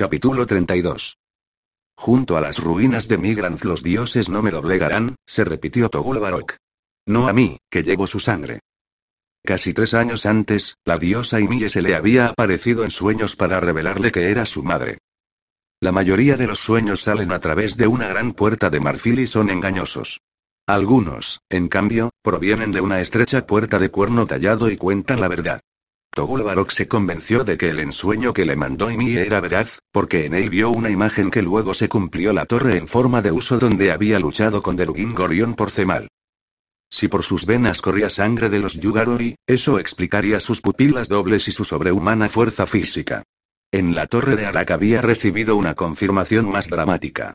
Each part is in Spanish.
Capítulo 32. Junto a las ruinas de Migrant los dioses no me doblegarán, se repitió Togul Barok. No a mí, que llevo su sangre. Casi tres años antes, la diosa Ymie se le había aparecido en sueños para revelarle que era su madre. La mayoría de los sueños salen a través de una gran puerta de marfil y son engañosos. Algunos, en cambio, provienen de una estrecha puerta de cuerno tallado y cuentan la verdad. Togul Barok se convenció de que el ensueño que le mandó Ymie era veraz, porque en él vio una imagen que luego se cumplió la torre en forma de uso donde había luchado con Derugin Gorion por Cemal. Si por sus venas corría sangre de los Yugaroi, eso explicaría sus pupilas dobles y su sobrehumana fuerza física. En la torre de Arak había recibido una confirmación más dramática.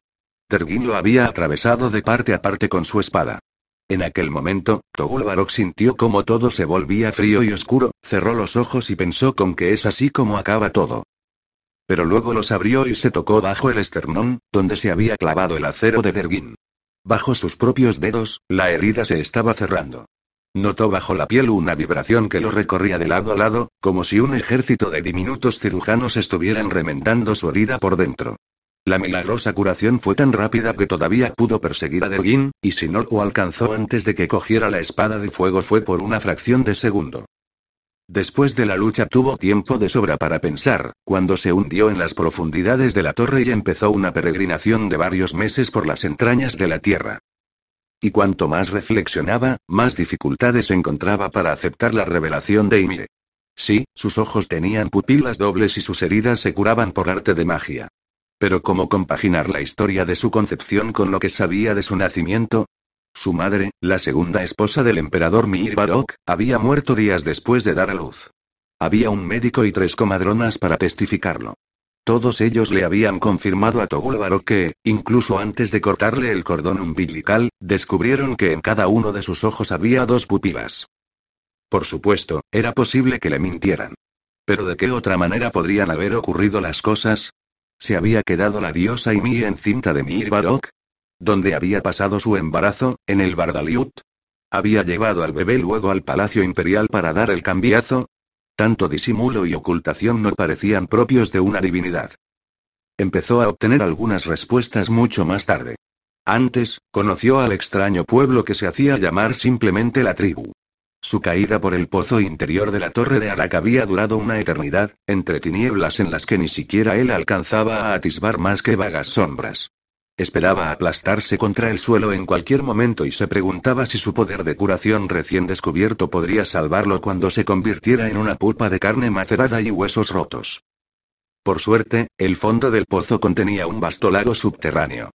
Tergin lo había atravesado de parte a parte con su espada. En aquel momento, Togul Barok sintió como todo se volvía frío y oscuro, cerró los ojos y pensó con que es así como acaba todo. Pero luego los abrió y se tocó bajo el esternón, donde se había clavado el acero de Dergin. Bajo sus propios dedos, la herida se estaba cerrando. Notó bajo la piel una vibración que lo recorría de lado a lado, como si un ejército de diminutos cirujanos estuvieran remendando su herida por dentro. La milagrosa curación fue tan rápida que todavía pudo perseguir a Dergin, y si no lo alcanzó antes de que cogiera la espada de fuego fue por una fracción de segundo. Después de la lucha tuvo tiempo de sobra para pensar, cuando se hundió en las profundidades de la torre y empezó una peregrinación de varios meses por las entrañas de la tierra. Y cuanto más reflexionaba, más dificultades encontraba para aceptar la revelación de Ymir. Sí, sus ojos tenían pupilas dobles y sus heridas se curaban por arte de magia. Pero ¿cómo compaginar la historia de su concepción con lo que sabía de su nacimiento? Su madre, la segunda esposa del emperador Mir Barok, había muerto días después de dar a luz. Había un médico y tres comadronas para testificarlo. Todos ellos le habían confirmado a Togul Barok que, incluso antes de cortarle el cordón umbilical, descubrieron que en cada uno de sus ojos había dos pupilas. Por supuesto, era posible que le mintieran. Pero ¿de qué otra manera podrían haber ocurrido las cosas? ¿Se había quedado la diosa Ymie encinta de Mir Barok? ¿Dónde había pasado su embarazo? ¿En el Bardaliut? ¿Había llevado al bebé luego al Palacio Imperial para dar el cambiazo? Tanto disimulo y ocultación no parecían propios de una divinidad. Empezó a obtener algunas respuestas mucho más tarde. Antes, conoció al extraño pueblo que se hacía llamar simplemente la tribu. Su caída por el pozo interior de la torre de Arak había durado una eternidad, entre tinieblas en las que ni siquiera él alcanzaba a atisbar más que vagas sombras. Esperaba aplastarse contra el suelo en cualquier momento y se preguntaba si su poder de curación recién descubierto podría salvarlo cuando se convirtiera en una pulpa de carne macerada y huesos rotos. Por suerte, el fondo del pozo contenía un vasto lago subterráneo.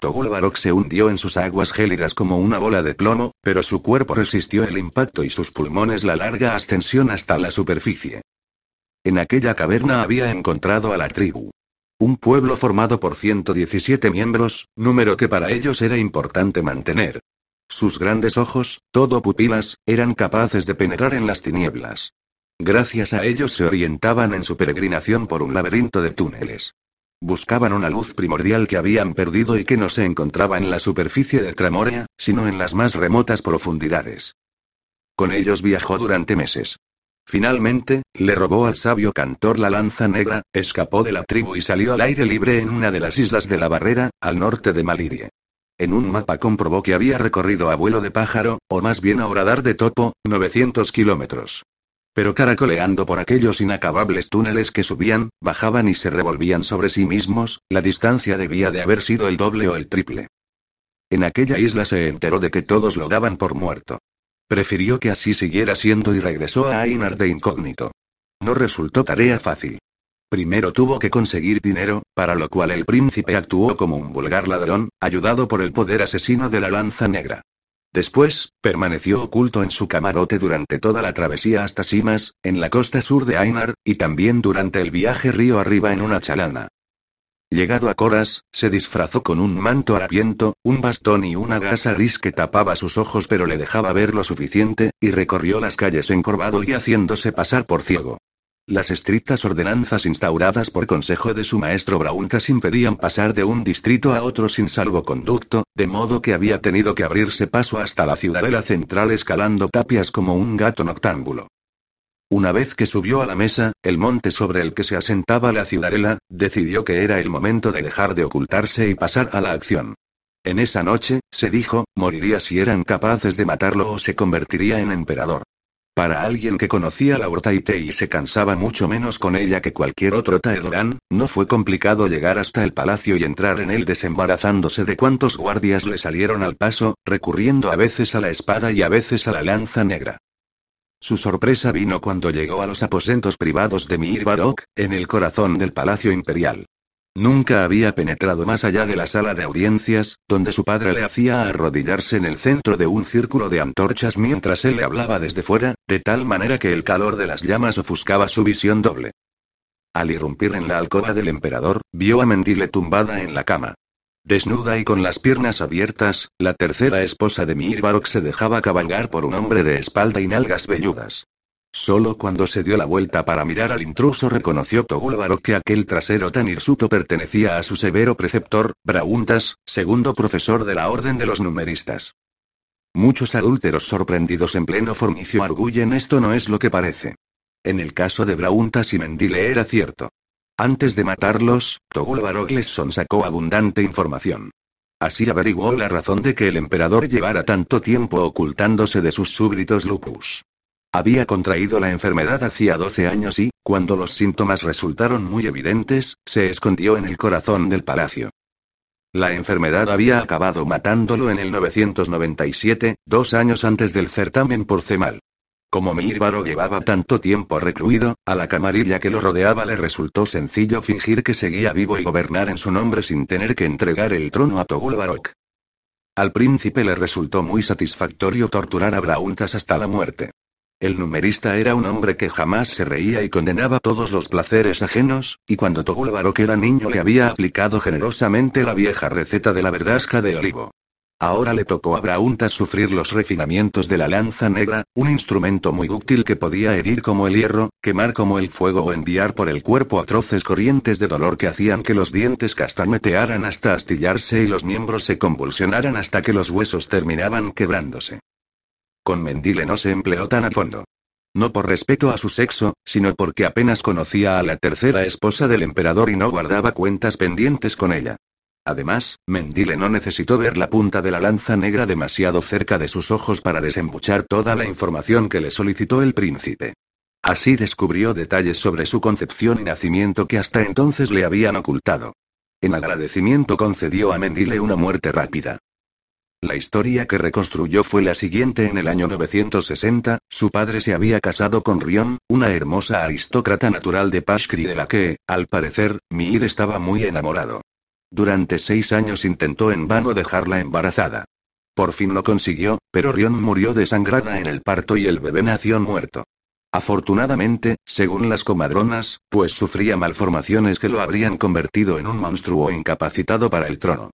Togul Barok se hundió en sus aguas gélidas como una bola de plomo, pero su cuerpo resistió el impacto y sus pulmones la larga ascensión hasta la superficie. En aquella caverna había encontrado a la tribu. Un pueblo formado por 117 miembros, número que para ellos era importante mantener. Sus grandes ojos, todo pupilas, eran capaces de penetrar en las tinieblas. Gracias a ellos se orientaban en su peregrinación por un laberinto de túneles. Buscaban una luz primordial que habían perdido y que no se encontraba en la superficie de Tramorea, sino en las más remotas profundidades. Con ellos viajó durante meses. Finalmente, le robó al sabio cantor la lanza negra, escapó de la tribu y salió al aire libre en una de las islas de la barrera, al norte de Malirie. En un mapa comprobó que había recorrido a vuelo de pájaro, o más bien a horadar de topo, 900 kilómetros. Pero caracoleando por aquellos inacabables túneles que subían, bajaban y se revolvían sobre sí mismos, la distancia debía de haber sido el doble o el triple. En aquella isla se enteró de que todos lo daban por muerto. Prefirió que así siguiera siendo y regresó a Ainar de incógnito. No resultó tarea fácil. Primero tuvo que conseguir dinero, para lo cual el príncipe actuó como un vulgar ladrón, ayudado por el poder asesino de la lanza negra. Después, permaneció oculto en su camarote durante toda la travesía hasta Simas, en la costa sur de Ainar, y también durante el viaje río arriba en una chalana. Llegado a Coras, se disfrazó con un manto harapiento, un bastón y una gasa gris que tapaba sus ojos pero le dejaba ver lo suficiente, y recorrió las calles encorvado y haciéndose pasar por ciego. Las estrictas ordenanzas instauradas por consejo de su maestro Brauntas impedían pasar de un distrito a otro sin salvoconducto, de modo que había tenido que abrirse paso hasta la ciudadela central escalando tapias como un gato noctámbulo. Una vez que subió a la mesa, el monte sobre el que se asentaba la ciudadela, decidió que era el momento de dejar de ocultarse y pasar a la acción. En esa noche, se dijo, moriría si eran capaces de matarlo o se convertiría en emperador. Para alguien que conocía la Urtaite y se cansaba mucho menos con ella que cualquier otro Taedorán, no fue complicado llegar hasta el palacio y entrar en él desembarazándose de cuantos guardias le salieron al paso, recurriendo a veces a la espada y a veces a la lanza negra. Su sorpresa vino cuando llegó a los aposentos privados de Mir Barok, en el corazón del Palacio Imperial. Nunca había penetrado más allá de la sala de audiencias, donde su padre le hacía arrodillarse en el centro de un círculo de antorchas mientras él le hablaba desde fuera, de tal manera que el calor de las llamas ofuscaba su visión doble. Al irrumpir en la alcoba del emperador, vio a Mendile tumbada en la cama. Desnuda y con las piernas abiertas, la tercera esposa de Mirbarok se dejaba cabalgar por un hombre de espalda y nalgas velludas. Solo cuando se dio la vuelta para mirar al intruso reconoció Togulbarok que aquel trasero tan hirsuto pertenecía a su severo preceptor, Brauntas, segundo profesor de la Orden de los Numeristas. Muchos adúlteros sorprendidos en pleno formicio arguyen esto no es lo que parece. En el caso de Brauntas y Mendile era cierto. Antes de matarlos, Togul les sonsacó abundante información. Así averiguó la razón de que el emperador llevara tanto tiempo ocultándose de sus súbditos lupus. Había contraído la enfermedad hacía 12 años y, cuando los síntomas resultaron muy evidentes, se escondió en el corazón del palacio. La enfermedad había acabado matándolo en el 997, dos años antes del certamen por Cemal. Como Mírbaro llevaba tanto tiempo recluido, a la camarilla que lo rodeaba le resultó sencillo fingir que seguía vivo y gobernar en su nombre sin tener que entregar el trono a Togul Barok. Al príncipe le resultó muy satisfactorio torturar a Brauntas hasta la muerte. El numerista era un hombre que jamás se reía y condenaba todos los placeres ajenos, y cuando Togul Barok era niño le había aplicado generosamente la vieja receta de la verdasca de olivo. Ahora le tocó a Brauntas sufrir los refinamientos de la lanza negra, un instrumento muy útil que podía herir como el hierro, quemar como el fuego o enviar por el cuerpo atroces corrientes de dolor que hacían que los dientes castañetearan hasta astillarse y los miembros se convulsionaran hasta que los huesos terminaban quebrándose. Con Mendile no se empleó tan a fondo. No por respeto a su sexo, sino porque apenas conocía a la tercera esposa del emperador y no guardaba cuentas pendientes con ella. Además, Mendile no necesitó ver la punta de la lanza negra demasiado cerca de sus ojos para desembuchar toda la información que le solicitó el príncipe. Así descubrió detalles sobre su concepción y nacimiento que hasta entonces le habían ocultado. En agradecimiento concedió a Mendile una muerte rápida. La historia que reconstruyó fue la siguiente. En el año 960, su padre se había casado con Rion, una hermosa aristócrata natural de Pashkri de la que, al parecer, Mir estaba muy enamorado. Durante seis años intentó en vano dejarla embarazada. Por fin lo consiguió, pero Rion murió desangrada en el parto y el bebé nació muerto. Afortunadamente, según las comadronas, pues sufría malformaciones que lo habrían convertido en un monstruo incapacitado para el trono.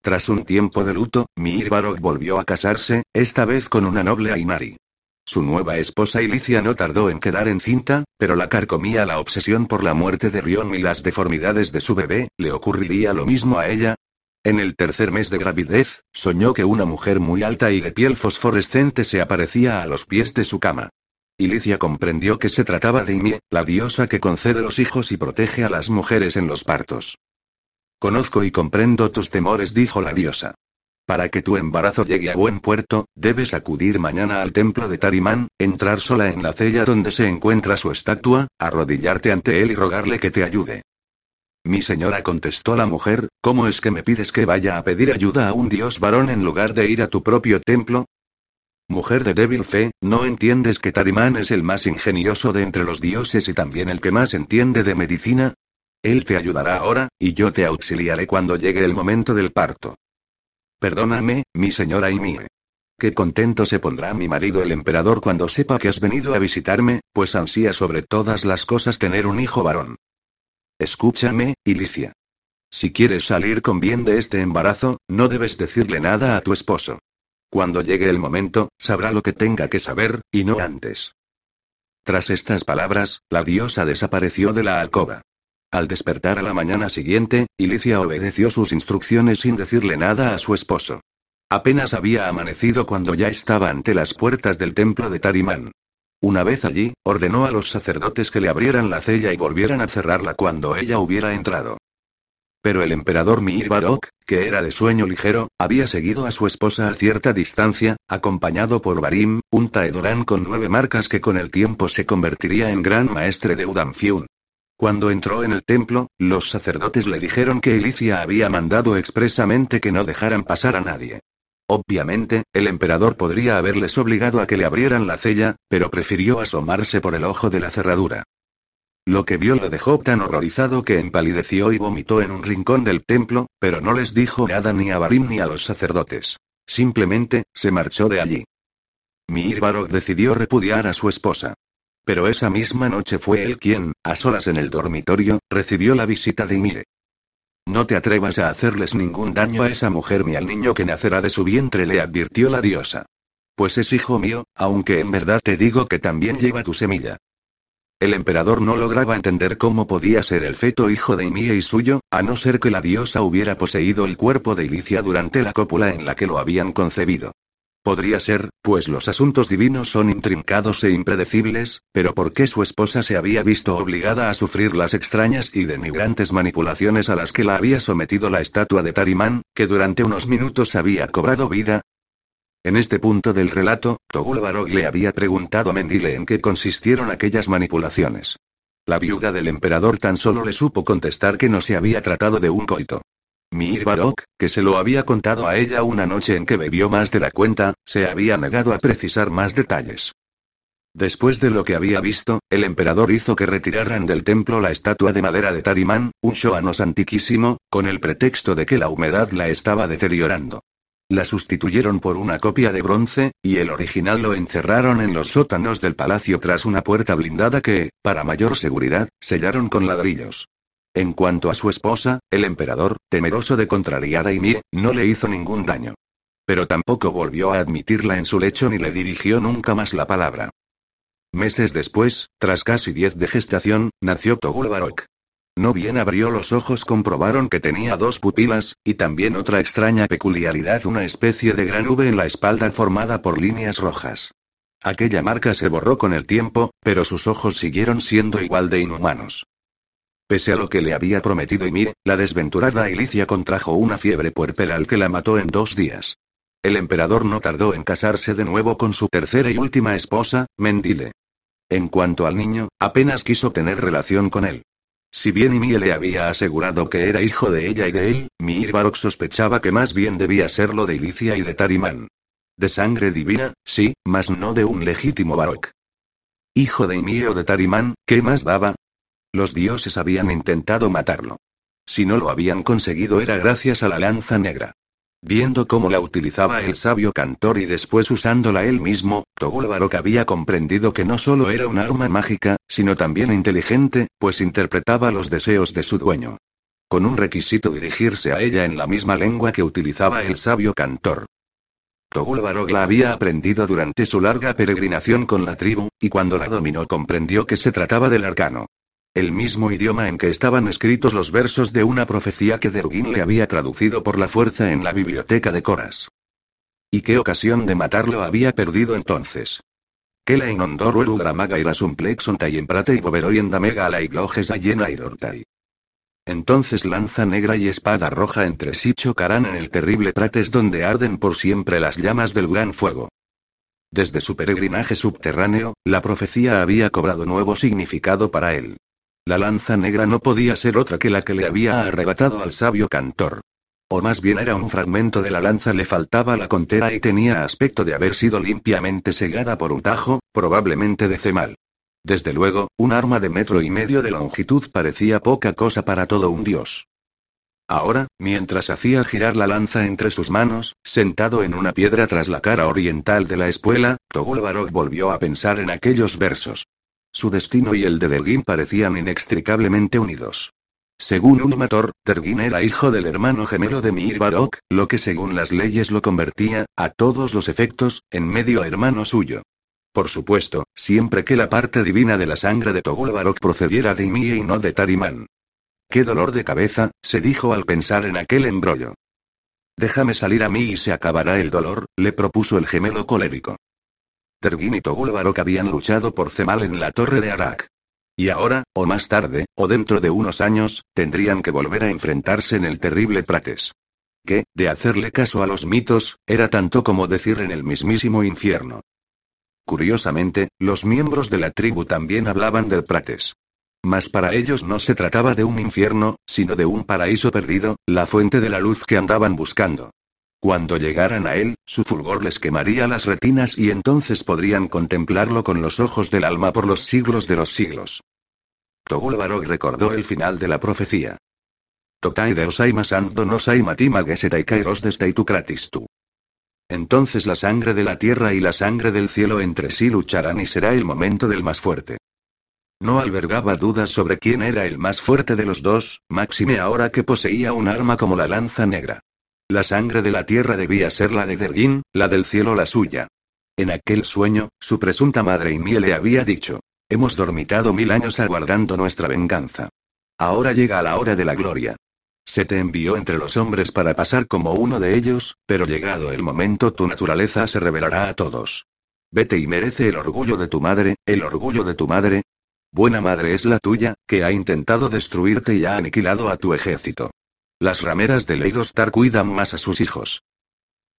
Tras un tiempo de luto, Mir volvió a casarse, esta vez con una noble Ainari. Su nueva esposa Ilicia no tardó en quedar encinta, pero la carcomía la obsesión por la muerte de Rion y las deformidades de su bebé, ¿le ocurriría lo mismo a ella? En el tercer mes de gravidez, soñó que una mujer muy alta y de piel fosforescente se aparecía a los pies de su cama. Ilicia comprendió que se trataba de Ymie, la diosa que concede los hijos y protege a las mujeres en los partos. Conozco y comprendo tus temores, dijo la diosa. Para que tu embarazo llegue a buen puerto, debes acudir mañana al templo de Tarimán, entrar sola en la cella donde se encuentra su estatua, arrodillarte ante él y rogarle que te ayude. Mi señora contestó la mujer, ¿cómo es que me pides que vaya a pedir ayuda a un dios varón en lugar de ir a tu propio templo? Mujer de débil fe, ¿no entiendes que Tarimán es el más ingenioso de entre los dioses y también el que más entiende de medicina? Él te ayudará ahora, y yo te auxiliaré cuando llegue el momento del parto. Perdóname, mi señora Ymie. Qué contento se pondrá mi marido el emperador cuando sepa que has venido a visitarme, pues ansía sobre todas las cosas tener un hijo varón. Escúchame, Ilicia. Si quieres salir con bien de este embarazo, no debes decirle nada a tu esposo. Cuando llegue el momento, sabrá lo que tenga que saber, y no antes. Tras estas palabras, la diosa desapareció de la alcoba. Al despertar a la mañana siguiente, Ilicia obedeció sus instrucciones sin decirle nada a su esposo. Apenas había amanecido cuando ya estaba ante las puertas del templo de Tarimán. Una vez allí, ordenó a los sacerdotes que le abrieran la cella y volvieran a cerrarla cuando ella hubiera entrado. Pero el emperador Mir Barok, que era de sueño ligero, había seguido a su esposa a cierta distancia, acompañado por Barim, un taedorán con nueve marcas que con el tiempo se convertiría en gran maestre de Udamfiun. Cuando entró en el templo, los sacerdotes le dijeron que Elicia había mandado expresamente que no dejaran pasar a nadie. Obviamente, el emperador podría haberles obligado a que le abrieran la cella, pero prefirió asomarse por el ojo de la cerradura. Lo que vio lo dejó tan horrorizado que empalideció y vomitó en un rincón del templo, pero no les dijo nada ni a Barim ni a los sacerdotes. Simplemente, se marchó de allí. Mir Barok decidió repudiar a su esposa. Pero esa misma noche fue él quien, a solas en el dormitorio, recibió la visita de Ymire. No te atrevas a hacerles ningún daño a esa mujer ni al niño que nacerá de su vientre, le advirtió la diosa. Pues es hijo mío, aunque en verdad te digo que también lleva tu semilla. El emperador no lograba entender cómo podía ser el feto hijo de Ymie y suyo, a no ser que la diosa hubiera poseído el cuerpo de Ilicia durante la cópula en la que lo habían concebido. Podría ser, pues los asuntos divinos son intrincados e impredecibles, pero ¿por qué su esposa se había visto obligada a sufrir las extrañas y denigrantes manipulaciones a las que la había sometido la estatua de Tarimán, que durante unos minutos había cobrado vida? En este punto del relato, Togul le había preguntado a Mendile en qué consistieron aquellas manipulaciones. La viuda del emperador tan solo le supo contestar que no se había tratado de un coito. Mir Barok, que se lo había contado a ella una noche en que bebió más de la cuenta, se había negado a precisar más detalles. Después de lo que había visto, el emperador hizo que retiraran del templo la estatua de madera de Tarimán, un shoanos antiquísimo, con el pretexto de que la humedad la estaba deteriorando. La sustituyeron por una copia de bronce, y el original lo encerraron en los sótanos del palacio tras una puerta blindada que, para mayor seguridad, sellaron con ladrillos. En cuanto a su esposa, el emperador, temeroso de contrariar a Ymir, no le hizo ningún daño. Pero tampoco volvió a admitirla en su lecho ni le dirigió nunca más la palabra. Meses después, tras casi diez de gestación, nació Togul Barok. No bien abrió los ojos comprobaron que tenía dos pupilas, y también otra extraña peculiaridad, una especie de gran V en la espalda formada por líneas rojas. Aquella marca se borró con el tiempo, pero sus ojos siguieron siendo igual de inhumanos. Pese a lo que le había prometido Ymir, la desventurada Ilicia contrajo una fiebre puerperal que la mató en dos días. El emperador no tardó en casarse de nuevo con su tercera y última esposa, Mendile. En cuanto al niño, apenas quiso tener relación con él. Si bien Ymir le había asegurado que era hijo de ella y de él, Mir Barok sospechaba que más bien debía serlo de Ilicia y de Tarimán. De sangre divina, sí, mas no de un legítimo Barok. Hijo de Ymir o de Tarimán, ¿qué más daba? Los dioses habían intentado matarlo. Si no lo habían conseguido era gracias a la lanza negra. Viendo cómo la utilizaba el sabio cantor y después usándola él mismo, Togul Barok había comprendido que no solo era un arma mágica, sino también inteligente, pues interpretaba los deseos de su dueño. Con un requisito dirigirse a ella en la misma lengua que utilizaba el sabio cantor. Togul Barok la había aprendido durante su larga peregrinación con la tribu, y cuando la dominó comprendió que se trataba del arcano. El mismo idioma en que estaban escritos los versos de una profecía que Derugin le había traducido por la fuerza en la biblioteca de Coras. ¿Y qué ocasión de matarlo había perdido entonces? Que la inondó el Udramaga y la Sumplexontai en Prate y Boveroy en Damega la Iglojes llena y Entonces lanza negra y espada roja entre sí chocarán en el terrible Prates donde arden por siempre las llamas del gran fuego. Desde su peregrinaje subterráneo, la profecía había cobrado nuevo significado para él. La lanza negra no podía ser otra que la que le había arrebatado al sabio cantor. O más bien era un fragmento de la lanza, le faltaba la contera y tenía aspecto de haber sido limpiamente segada por un tajo, probablemente de cemal. Desde luego, un arma de metro y medio de longitud parecía poca cosa para todo un dios. Ahora, mientras hacía girar la lanza entre sus manos, sentado en una piedra tras la cara oriental de la espuela, Togul Barok volvió a pensar en aquellos versos. Su destino y el de Delgin parecían inextricablemente unidos. Según Ulmator, Tergin era hijo del hermano gemelo de Mir Barok, lo que según las leyes lo convertía, a todos los efectos, en medio hermano suyo. Por supuesto, siempre que la parte divina de la sangre de Togul Barok procediera de Ymie y no de Tariman. Qué dolor de cabeza, se dijo al pensar en aquel embrollo. Déjame salir a mí y se acabará el dolor, le propuso el gemelo colérico. Tergin y Togul Barok habían luchado por Cemal en la torre de Arak. Y ahora, o más tarde, o dentro de unos años, tendrían que volver a enfrentarse en el terrible Prates. Que, de hacerle caso a los mitos, era tanto como decir en el mismísimo infierno. Curiosamente, los miembros de la tribu también hablaban del Prates. Mas para ellos no se trataba de un infierno, sino de un paraíso perdido, la fuente de la luz que andaban buscando. Cuando llegaran a él, su fulgor les quemaría las retinas y entonces podrían contemplarlo con los ojos del alma por los siglos de los siglos. Togul recordó el final de la profecía. Totai masando no sai matima gesetai kairos tu. Entonces la sangre de la tierra y la sangre del cielo entre sí lucharán y será el momento del más fuerte. No albergaba dudas sobre quién era el más fuerte de los dos, máxime ahora que poseía un arma como la lanza negra. La sangre de la tierra debía ser la de Dergin, la del cielo la suya. En aquel sueño, su presunta madre y le había dicho, Hemos dormitado mil años aguardando nuestra venganza. Ahora llega la hora de la gloria. Se te envió entre los hombres para pasar como uno de ellos, pero llegado el momento tu naturaleza se revelará a todos. Vete y merece el orgullo de tu madre, el orgullo de tu madre. Buena madre es la tuya, que ha intentado destruirte y ha aniquilado a tu ejército. Las rameras de Leidostar cuidan más a sus hijos.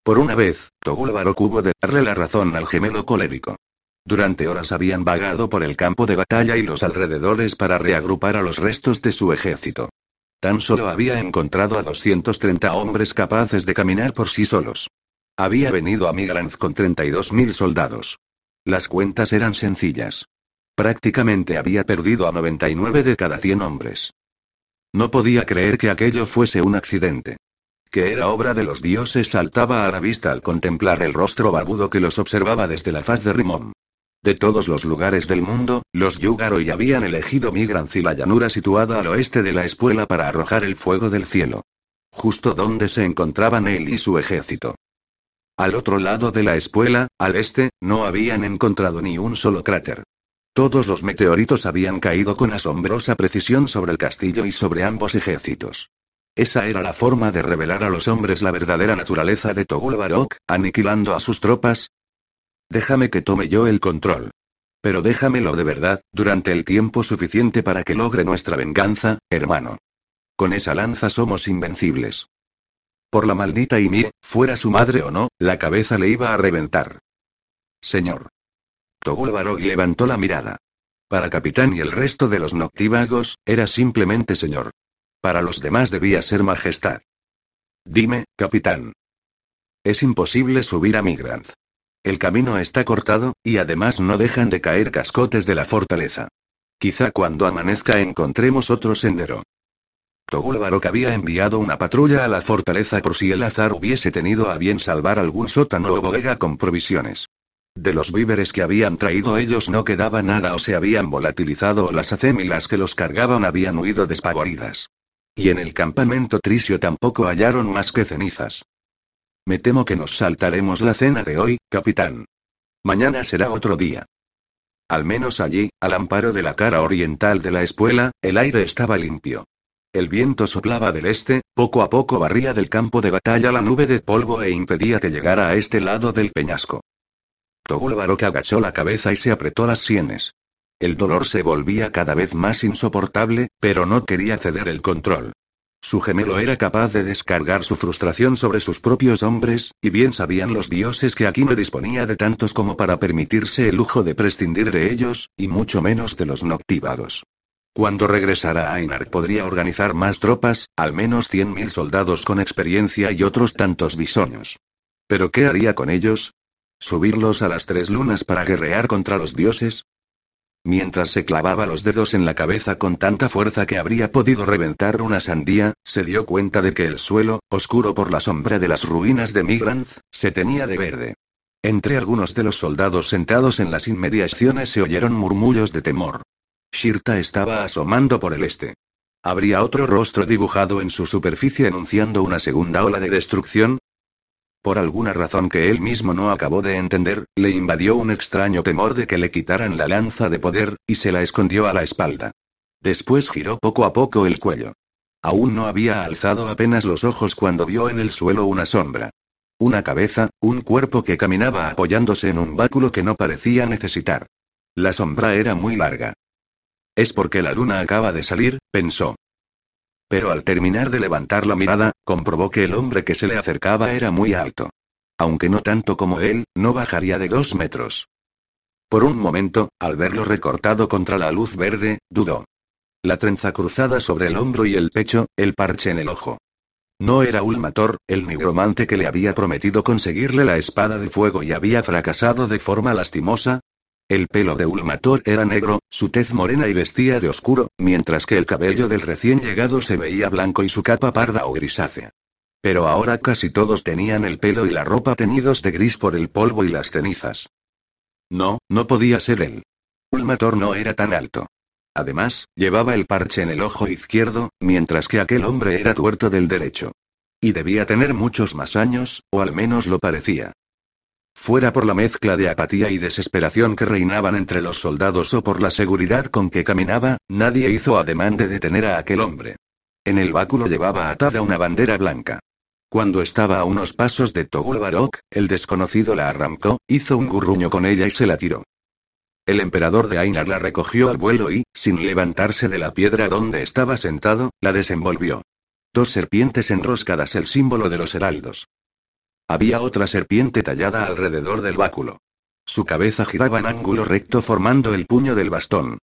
Por una vez, Togul Barok hubo de darle la razón al gemelo colérico. Durante horas habían vagado por el campo de batalla y los alrededores para reagrupar a los restos de su ejército. Tan solo había encontrado a 230 hombres capaces de caminar por sí solos. Había venido a Migranz con 32.000 soldados. Las cuentas eran sencillas. Prácticamente había perdido a 99 de cada 100 hombres. No podía creer que aquello fuese un accidente. Que era obra de los dioses saltaba a la vista al contemplar el rostro barbudo que los observaba desde la faz de Rimón. De todos los lugares del mundo, los Yugaroi habían elegido Migranz y la llanura situada al oeste de la espuela para arrojar el fuego del cielo. Justo donde se encontraban él y su ejército. Al otro lado de la espuela, al este, no habían encontrado ni un solo cráter. Todos los meteoritos habían caído con asombrosa precisión sobre el castillo y sobre ambos ejércitos. Esa era la forma de revelar a los hombres la verdadera naturaleza de Togul Barok, aniquilando a sus tropas, Déjame que tome yo el control. Pero déjamelo de verdad, durante el tiempo suficiente para que logre nuestra venganza, hermano. Con esa lanza somos invencibles. Por la maldita Ymir, fuera su madre o no, la cabeza le iba a reventar. Señor. Togul Barog levantó la mirada. Para capitán y el resto de los noctívagos, era simplemente señor. Para los demás debía ser majestad. Dime, capitán. Es imposible subir a Migranz. El camino está cortado, y además no dejan de caer cascotes de la fortaleza. Quizá cuando amanezca encontremos otro sendero. Togul Barok había enviado una patrulla a la fortaleza por si el azar hubiese tenido a bien salvar algún sótano o bodega con provisiones. De los víveres que habían traído ellos no quedaba nada o se habían volatilizado o las acémilas que los cargaban habían huido despavoridas. Y en el campamento Trisio tampoco hallaron más que cenizas. Me temo que nos saltaremos la cena de hoy, capitán. Mañana será otro día. Al menos allí, al amparo de la cara oriental de la espuela, el aire estaba limpio. El viento soplaba del este, poco a poco barría del campo de batalla la nube de polvo e impedía que llegara a este lado del peñasco. Togul Barok agachó la cabeza y se apretó las sienes. El dolor se volvía cada vez más insoportable, pero no quería ceder el control. Su gemelo era capaz de descargar su frustración sobre sus propios hombres, y bien sabían los dioses que aquí no disponía de tantos como para permitirse el lujo de prescindir de ellos, y mucho menos de los noctívados. Cuando regresara a Einar podría organizar más tropas, al menos cien mil soldados con experiencia y otros tantos bisoños. ¿Pero qué haría con ellos? ¿Subirlos a las tres lunas para guerrear contra los dioses? Mientras se clavaba los dedos en la cabeza con tanta fuerza que habría podido reventar una sandía, se dio cuenta de que el suelo, oscuro por la sombra de las ruinas de Migranz, se tenía de verde. Entre algunos de los soldados sentados en las inmediaciones se oyeron murmullos de temor. Shirta estaba asomando por el este. ¿Habría otro rostro dibujado en su superficie anunciando una segunda ola de destrucción? Por alguna razón que él mismo no acabó de entender, le invadió un extraño temor de que le quitaran la lanza de poder, y se la escondió a la espalda. Después giró poco a poco el cuello. Aún no había alzado apenas los ojos cuando vio en el suelo una sombra. Una cabeza, un cuerpo que caminaba apoyándose en un báculo que no parecía necesitar. La sombra era muy larga. Es porque la luna acaba de salir, pensó. Pero al terminar de levantar la mirada, comprobó que el hombre que se le acercaba era muy alto. Aunque no tanto como él, no bajaría de dos metros. Por un momento, al verlo recortado contra la luz verde, dudó. La trenza cruzada sobre el hombro y el pecho, el parche en el ojo. No era Ulmator, el nigromante que le había prometido conseguirle la espada de fuego y había fracasado de forma lastimosa. El pelo de Ulmator era negro, su tez morena y vestía de oscuro, mientras que el cabello del recién llegado se veía blanco y su capa parda o grisácea. Pero ahora casi todos tenían el pelo y la ropa teñidos de gris por el polvo y las cenizas. No, no podía ser él. Ulmator no era tan alto. Además, llevaba el parche en el ojo izquierdo, mientras que aquel hombre era tuerto del derecho. Y debía tener muchos más años, o al menos lo parecía. Fuera por la mezcla de apatía y desesperación que reinaban entre los soldados o por la seguridad con que caminaba, nadie hizo ademán de detener a aquel hombre. En el báculo llevaba atada una bandera blanca. Cuando estaba a unos pasos de Togul Barok, el desconocido la arrancó, hizo un gurruño con ella y se la tiró. El emperador de Ainar la recogió al vuelo y, sin levantarse de la piedra donde estaba sentado, la desenvolvió. Dos serpientes enroscadas, el símbolo de los heraldos. Había otra serpiente tallada alrededor del báculo. Su cabeza giraba en ángulo recto formando el puño del bastón.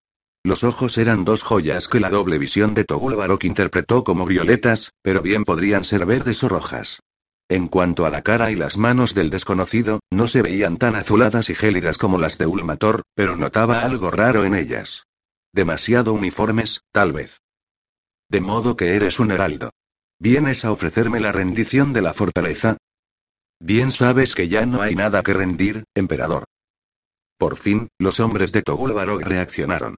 Los ojos eran dos joyas que la doble visión de Togul Barok interpretó como violetas, pero bien podrían ser verdes o rojas. En cuanto a la cara y las manos del desconocido, no se veían tan azuladas y gélidas como las de Ulmator, pero notaba algo raro en ellas. Demasiado uniformes, tal vez. De modo que eres un heraldo. ¿Vienes a ofrecerme la rendición de la fortaleza? Bien sabes que ya no hay nada que rendir, emperador. Por fin, los hombres de Togulbarog reaccionaron.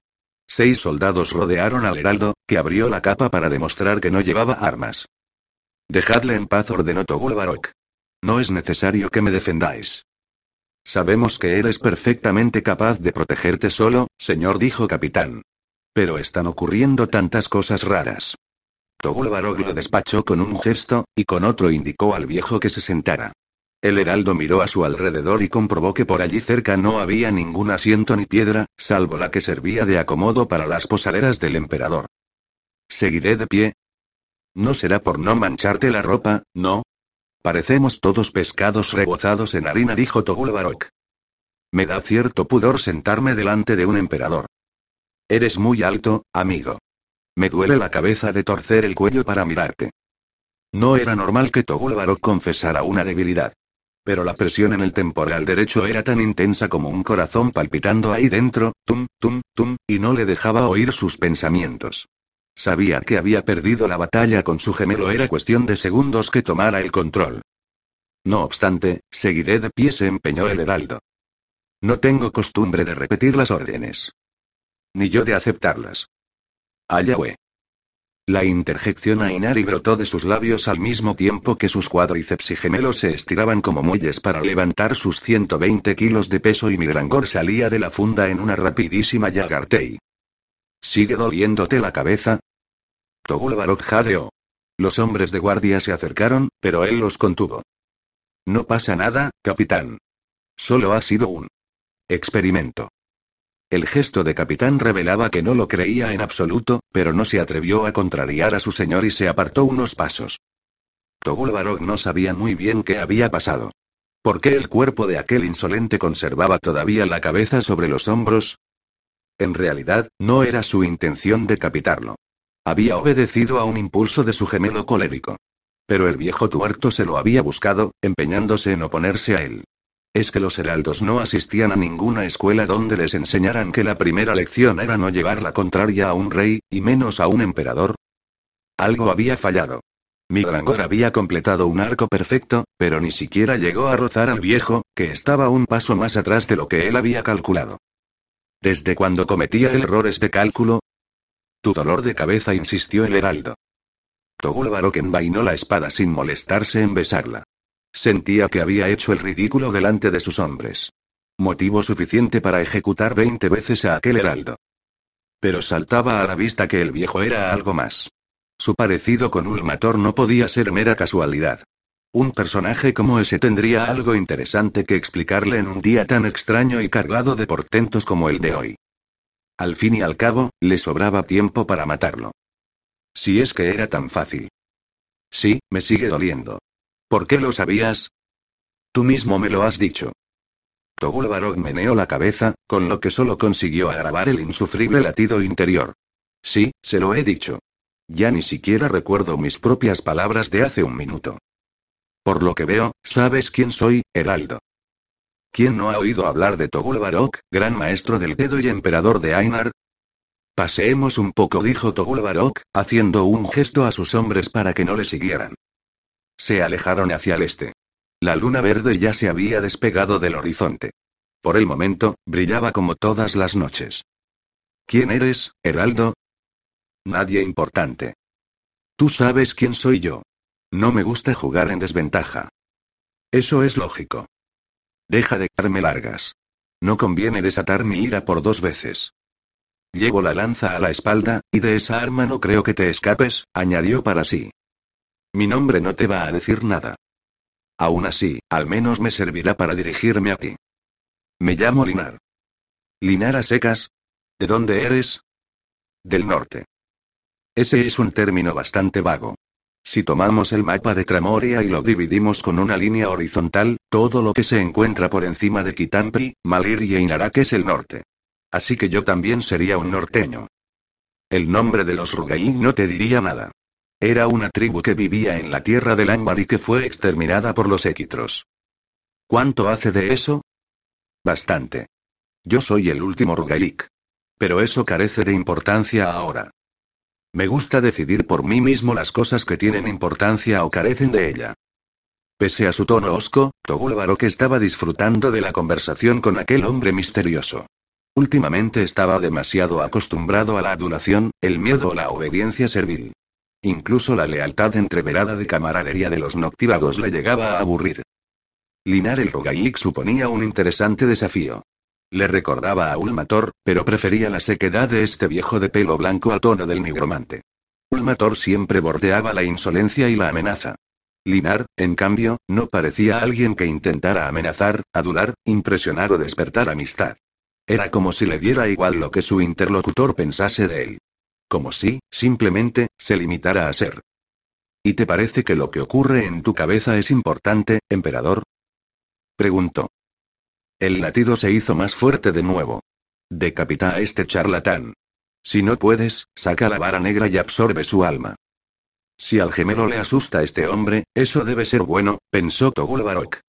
Seis soldados rodearon al heraldo, que abrió la capa para demostrar que no llevaba armas. Dejadle en paz, ordenó Togul Barok. No es necesario que me defendáis. Sabemos que eres perfectamente capaz de protegerte solo, señor, dijo capitán. Pero están ocurriendo tantas cosas raras. Togul Barok lo despachó con un gesto, y con otro indicó al viejo que se sentara. El heraldo miró a su alrededor y comprobó que por allí cerca no había ningún asiento ni piedra, salvo la que servía de acomodo para las posaderas del emperador. Seguiré de pie, no será por no mancharte la ropa, ¿no? Parecemos todos pescados rebozados en harina, dijo Togul Barok. Me da cierto pudor sentarme delante de un emperador. Eres muy alto, amigo. Me duele la cabeza de torcer el cuello para mirarte. No era normal que Togul Barok confesara una debilidad. Pero la presión en el temporal derecho era tan intensa como un corazón palpitando ahí dentro, tum, tum, tum, y no le dejaba oír sus pensamientos. Sabía que había perdido la batalla con su gemelo, era cuestión de segundos que tomara el control. No obstante, seguiré de pie, se empeñó el heraldo. No tengo costumbre de repetir las órdenes. Ni yo de aceptarlas. Ayawe. La interjección a Inari brotó de sus labios al mismo tiempo que sus cuádriceps y gemelos se estiraban como muelles para levantar sus 120 kilos de peso y Midrangor salía de la funda en una rapidísima yagartei. ¿Sigue doliéndote la cabeza? Togul Barok jadeó. Los hombres de guardia se acercaron, pero él los contuvo. No pasa nada, capitán. Solo ha sido un experimento. El gesto de capitán revelaba que no lo creía en absoluto, pero no se atrevió a contrariar a su señor y se apartó unos pasos. Togul Barok no sabía muy bien qué había pasado. ¿Por qué el cuerpo de aquel insolente conservaba todavía la cabeza sobre los hombros? En realidad, no era su intención decapitarlo. Había obedecido a un impulso de su gemelo colérico. Pero el viejo tuerto se lo había buscado, empeñándose en oponerse a él. ¿Es que los heraldos no asistían a ninguna escuela donde les enseñaran que la primera lección era no llevar la contraria a un rey, y menos a un emperador? Algo había fallado. Migrangor había completado un arco perfecto, pero ni siquiera llegó a rozar al viejo, que estaba un paso más atrás de lo que él había calculado. ¿Desde cuando cometía el errores de cálculo? Tu dolor de cabeza, insistió el heraldo. Togul Barok envainó la espada sin molestarse en besarla. Sentía que había hecho el ridículo delante de sus hombres. Motivo suficiente para ejecutar veinte veces a aquel heraldo. Pero saltaba a la vista que el viejo era algo más. Su parecido con Ulmator no podía ser mera casualidad. Un personaje como ese tendría algo interesante que explicarle en un día tan extraño y cargado de portentos como el de hoy. Al fin y al cabo, le sobraba tiempo para matarlo. Si es que era tan fácil. Sí, me sigue doliendo. ¿Por qué lo sabías? Tú mismo me lo has dicho. Togul Barok meneó la cabeza, con lo que solo consiguió agravar el insufrible latido interior. Sí, se lo he dicho. Ya ni siquiera recuerdo mis propias palabras de hace un minuto. Por lo que veo, sabes quién soy, Heraldo. ¿Quién no ha oído hablar de Togul Barok, gran maestro del dedo y emperador de Ainar? Paseemos un poco, dijo Togul Barok, haciendo un gesto a sus hombres para que no le siguieran. Se alejaron hacia el este. La luna verde ya se había despegado del horizonte. Por el momento, brillaba como todas las noches. ¿Quién eres, Heraldo? Nadie importante. Tú sabes quién soy yo. No me gusta jugar en desventaja. Eso es lógico. Deja de darme largas. No conviene desatar mi ira por dos veces. Llevo la lanza a la espalda, y de esa arma no creo que te escapes, añadió para sí. Mi nombre no te va a decir nada. Aún así, al menos me servirá para dirigirme a ti. Me llamo Linar. ¿Linar a secas? ¿De dónde eres? Del norte. Ese es un término bastante vago. Si tomamos el mapa de Tramoria y lo dividimos con una línea horizontal, todo lo que se encuentra por encima de Kitampri, Malir y Einarak es el norte. Así que yo también sería un norteño. El nombre de los Rugaín no te diría nada. Era una tribu que vivía en la tierra del Ámbar y que fue exterminada por los Equitros. ¿Cuánto hace de eso? Bastante. Yo soy el último Rugaik. Pero eso carece de importancia ahora. Me gusta decidir por mí mismo las cosas que tienen importancia o carecen de ella. Pese a su tono hosco, Barok estaba disfrutando de la conversación con aquel hombre misterioso. Últimamente estaba demasiado acostumbrado a la adulación, el miedo o la obediencia servil. Incluso la lealtad entreverada de camaradería de los noctívagos le llegaba a aburrir. Linar el Rogaik suponía un interesante desafío. Le recordaba a Ulmator, pero prefería la sequedad de este viejo de pelo blanco al tono del nigromante. Ulmator siempre bordeaba la insolencia y la amenaza. Linar, en cambio, no parecía alguien que intentara amenazar, adular, impresionar o despertar amistad. Era como si le diera igual lo que su interlocutor pensase de él. Como si, simplemente, se limitara a ser. ¿Y te parece que lo que ocurre en tu cabeza es importante, emperador? Preguntó. El latido se hizo más fuerte de nuevo. Decapita a este charlatán. Si no puedes, saca la vara negra y absorbe su alma. Si al gemelo le asusta a este hombre, eso debe ser bueno, pensó Togul Barok.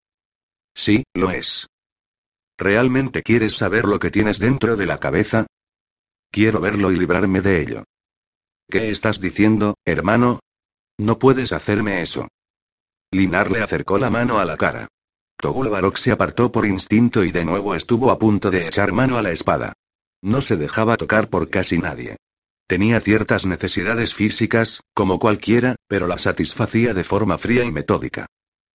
Sí, lo es. ¿Realmente quieres saber lo que tienes dentro de la cabeza? Quiero verlo y librarme de ello. ¿Qué estás diciendo, hermano? No puedes hacerme eso. Linar le acercó la mano a la cara. Togul Barok se apartó por instinto y de nuevo estuvo a punto de echar mano a la espada. No se dejaba tocar por casi nadie. Tenía ciertas necesidades físicas, como cualquiera, pero las satisfacía de forma fría y metódica.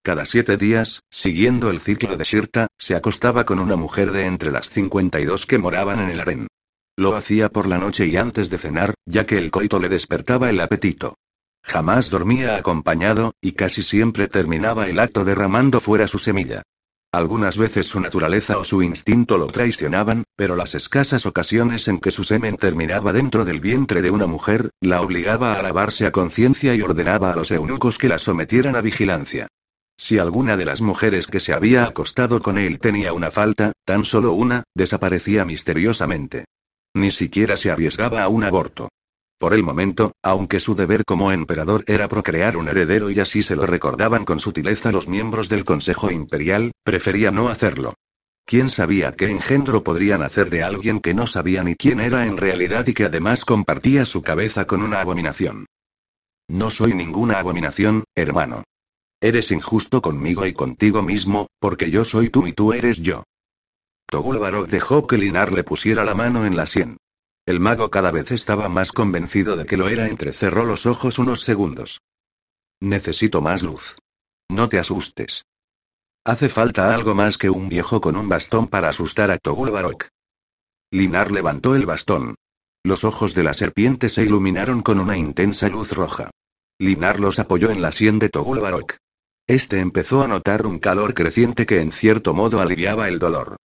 Cada siete días, siguiendo el ciclo de Shirta, se acostaba con una mujer de entre las 52 que moraban en el harén. Lo hacía por la noche y antes de cenar, ya que el coito le despertaba el apetito. Jamás dormía acompañado, y casi siempre terminaba el acto derramando fuera su semilla. Algunas veces su naturaleza o su instinto lo traicionaban, pero las escasas ocasiones en que su semen terminaba dentro del vientre de una mujer, la obligaba a lavarse a conciencia y ordenaba a los eunucos que la sometieran a vigilancia. Si alguna de las mujeres que se había acostado con él tenía una falta, tan solo una, desaparecía misteriosamente. Ni siquiera se arriesgaba a un aborto. Por el momento, aunque su deber como emperador era procrear un heredero y así se lo recordaban con sutileza los miembros del Consejo Imperial, prefería no hacerlo. ¿Quién sabía qué engendro podrían hacer de alguien que no sabía ni quién era en realidad y que además compartía su cabeza con una abominación? No soy ninguna abominación, hermano. Eres injusto conmigo y contigo mismo, porque yo soy tú y tú eres yo. Togul Barok dejó que Linar le pusiera la mano en la sien. El mago cada vez estaba más convencido de que lo era. Entrecerró los ojos unos segundos. Necesito más luz. No te asustes. Hace falta algo más que un viejo con un bastón para asustar a Togul Barok. Linar levantó el bastón. Los ojos de la serpiente se iluminaron con una intensa luz roja. Linar los apoyó en la sien de Togul Barok. Este empezó a notar un calor creciente que en cierto modo aliviaba el dolor.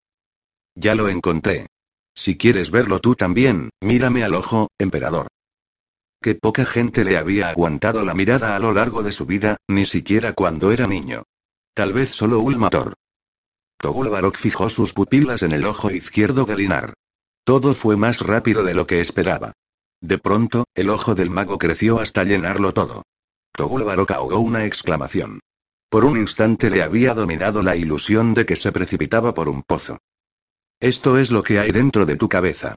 Ya lo encontré. Si quieres verlo tú también, mírame al ojo, emperador. Que poca gente le había aguantado la mirada a lo largo de su vida, ni siquiera cuando era niño. Tal vez solo Ulmator. Togul Barok fijó sus pupilas en el ojo izquierdo de Linar. Todo fue más rápido de lo que esperaba. De pronto, el ojo del mago creció hasta llenarlo todo. Togul Barok ahogó una exclamación. Por un instante le había dominado la ilusión de que se precipitaba por un pozo. Esto es lo que hay dentro de tu cabeza.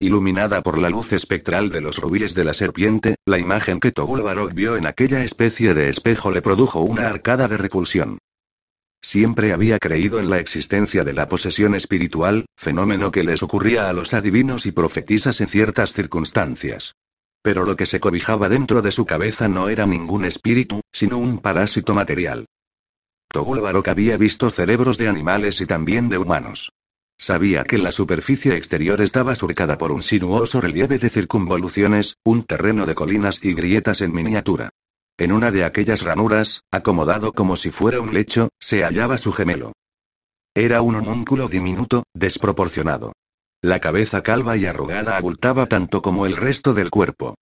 Iluminada por la luz espectral de los rubíes de la serpiente, la imagen que Togul Barok vio en aquella especie de espejo le produjo una arcada de repulsión. Siempre había creído en la existencia de la posesión espiritual, fenómeno que les ocurría a los adivinos y profetisas en ciertas circunstancias. Pero lo que se cobijaba dentro de su cabeza no era ningún espíritu, sino un parásito material. Togul Barok había visto cerebros de animales y también de humanos. Sabía que la superficie exterior estaba surcada por un sinuoso relieve de circunvoluciones, un terreno de colinas y grietas en miniatura. En una de aquellas ranuras, acomodado como si fuera un lecho, se hallaba su gemelo. Era un homúnculo diminuto, desproporcionado. La cabeza calva y arrugada abultaba tanto como el resto del cuerpo.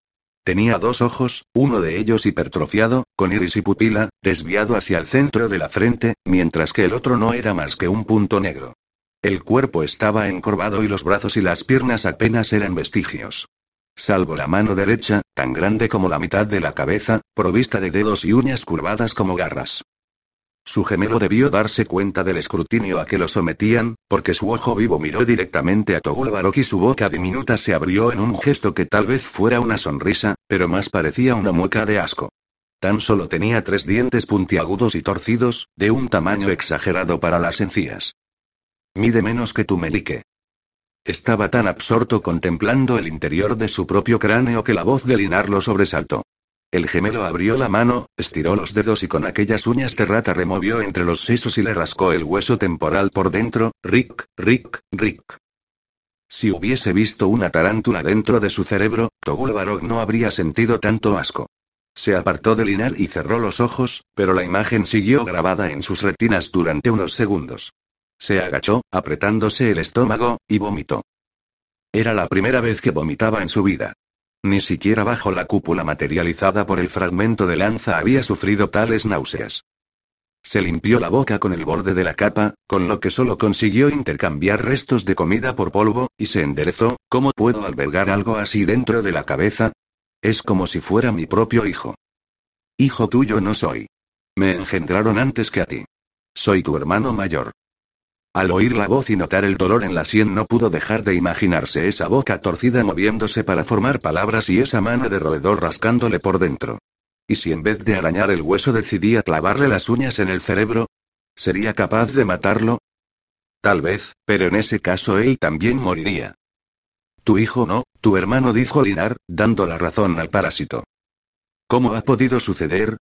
Tenía dos ojos, uno de ellos hipertrofiado, con iris y pupila, desviado hacia el centro de la frente, mientras que el otro no era más que un punto negro. El cuerpo estaba encorvado y los brazos y las piernas apenas eran vestigios. Salvo la mano derecha, tan grande como la mitad de la cabeza, provista de dedos y uñas curvadas como garras. Su gemelo debió darse cuenta del escrutinio a que lo sometían, porque su ojo vivo miró directamente a Togul Barok y su boca diminuta se abrió en un gesto que tal vez fuera una sonrisa, pero más parecía una mueca de asco. Tan solo tenía tres dientes puntiagudos y torcidos, de un tamaño exagerado para las encías. Mide menos que tu melique. Estaba tan absorto contemplando el interior de su propio cráneo que la voz de Linar lo sobresaltó. El gemelo abrió la mano, estiró los dedos y con aquellas uñas de rata removió entre los sesos y le rascó el hueso temporal por dentro, ric, ric, ric. Si hubiese visto una tarántula dentro de su cerebro, Togul Barok no habría sentido tanto asco. Se apartó de Linar y cerró los ojos, pero la imagen siguió grabada en sus retinas durante unos segundos. Se agachó, apretándose el estómago, y vomitó. Era la primera vez que vomitaba en su vida. Ni siquiera bajo la cúpula materializada por el fragmento de lanza había sufrido tales náuseas. Se limpió la boca con el borde de la capa, con lo que solo consiguió intercambiar restos de comida por polvo, y se enderezó, ¿cómo puedo albergar algo así dentro de la cabeza? Es como si fuera mi propio hijo. Hijo tuyo no soy. Me engendraron antes que a ti. Soy tu hermano mayor. Al oír la voz y notar el dolor en la sien no pudo dejar de imaginarse esa boca torcida moviéndose para formar palabras y esa mano de roedor rascándole por dentro. ¿Y si en vez de arañar el hueso decidía clavarle las uñas en el cerebro? ¿Sería capaz de matarlo? Tal vez, pero en ese caso él también moriría. Tu hijo no, tu hermano dijo Linar, dando la razón al parásito. ¿Cómo ha podido suceder?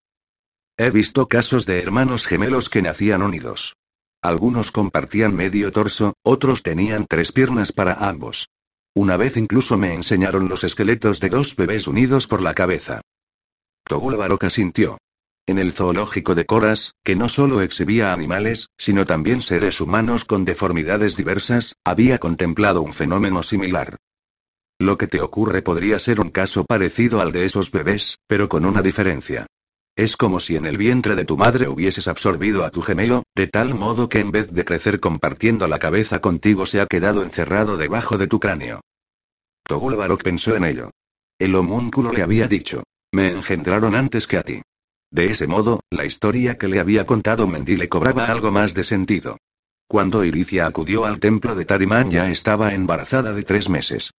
He visto casos de hermanos gemelos que nacían unidos. Algunos compartían medio torso, otros tenían tres piernas para ambos. Una vez incluso me enseñaron los esqueletos de dos bebés unidos por la cabeza. Togul Baroka sintió. En el zoológico de Coras, que no solo exhibía animales, sino también seres humanos con deformidades diversas, había contemplado un fenómeno similar. Lo que te ocurre podría ser un caso parecido al de esos bebés, pero con una diferencia. Es como si en el vientre de tu madre hubieses absorbido a tu gemelo, de tal modo que en vez de crecer compartiendo la cabeza contigo se ha quedado encerrado debajo de tu cráneo. Togul Barok pensó en ello. El homúnculo le había dicho. Me engendraron antes que a ti. De ese modo, la historia que le había contado Mendy le cobraba algo más de sentido. Cuando Iricia acudió al templo de Tarimán ya estaba embarazada de tres meses.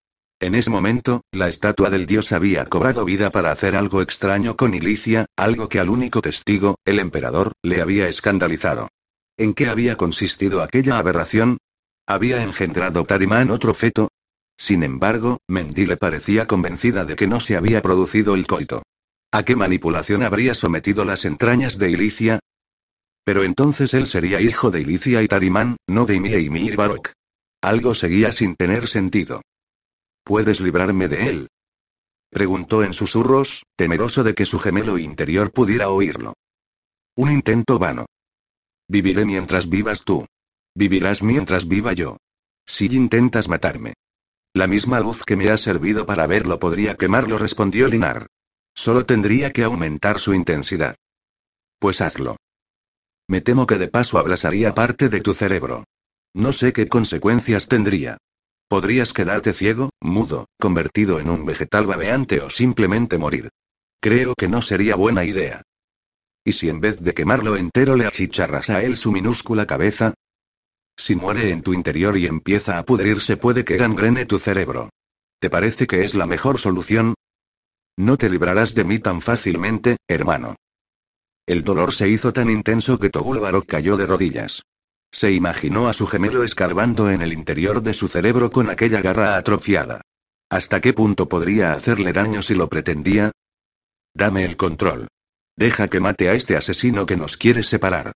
En ese momento, la estatua del dios había cobrado vida para hacer algo extraño con Ilicia, algo que al único testigo, el emperador, le había escandalizado. ¿En qué había consistido aquella aberración? ¿Había engendrado Tarimán otro feto? Sin embargo, Mendile parecía convencida de que no se había producido el coito. ¿A qué manipulación habría sometido las entrañas de Ilicia? Pero entonces él sería hijo de Ilicia y Tarimán, no de Ymir y Mir Barok. Algo seguía sin tener sentido. ¿Puedes librarme de él? Preguntó en susurros, temeroso de que su gemelo interior pudiera oírlo. Un intento vano. Viviré mientras vivas tú. Vivirás mientras viva yo. Si intentas matarme. La misma luz que me ha servido para verlo podría quemarlo, respondió Linar. Solo tendría que aumentar su intensidad. Pues hazlo. Me temo que de paso abrasaría parte de tu cerebro. No sé qué consecuencias tendría. Podrías quedarte ciego, mudo, convertido en un vegetal babeante o simplemente morir. Creo que no sería buena idea. ¿Y si en vez de quemarlo entero le achicharras a él su minúscula cabeza? Si muere en tu interior y empieza a pudrirse puede que gangrene tu cerebro. ¿Te parece que es la mejor solución? No te librarás de mí tan fácilmente, hermano. El dolor se hizo tan intenso que Togulbarok cayó de rodillas. Se imaginó a su gemelo escarbando en el interior de su cerebro con aquella garra atrofiada. ¿Hasta qué punto podría hacerle daño si lo pretendía? Dame el control. Deja que mate a este asesino que nos quiere separar.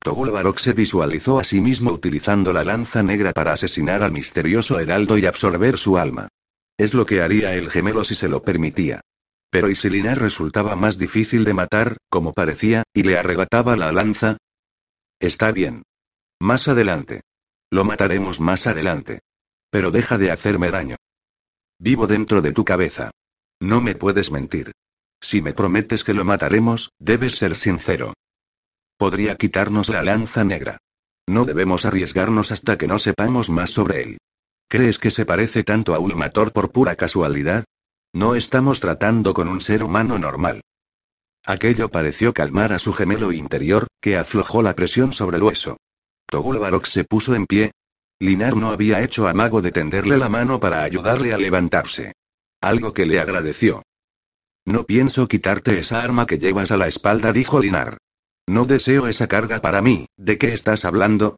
Togul Barok se visualizó a sí mismo utilizando la lanza negra para asesinar al misterioso heraldo y absorber su alma. Es lo que haría el gemelo si se lo permitía. Pero ¿y si Linar resultaba más difícil de matar, como parecía, y le arrebataba la lanza? Está bien. Más adelante. Lo mataremos más adelante. Pero deja de hacerme daño. Vivo dentro de tu cabeza. No me puedes mentir. Si me prometes que lo mataremos, debes ser sincero. Podría quitarnos la lanza negra. No debemos arriesgarnos hasta que no sepamos más sobre él. ¿Crees que se parece tanto a Ulmator por pura casualidad? No estamos tratando con un ser humano normal. Aquello pareció calmar a su gemelo interior, que aflojó la presión sobre el hueso. Togul Barok se puso en pie. Linar no había hecho amago de tenderle la mano para ayudarle a levantarse. Algo que le agradeció. No pienso quitarte esa arma que llevas a la espalda, dijo Linar. No deseo esa carga para mí, ¿de qué estás hablando?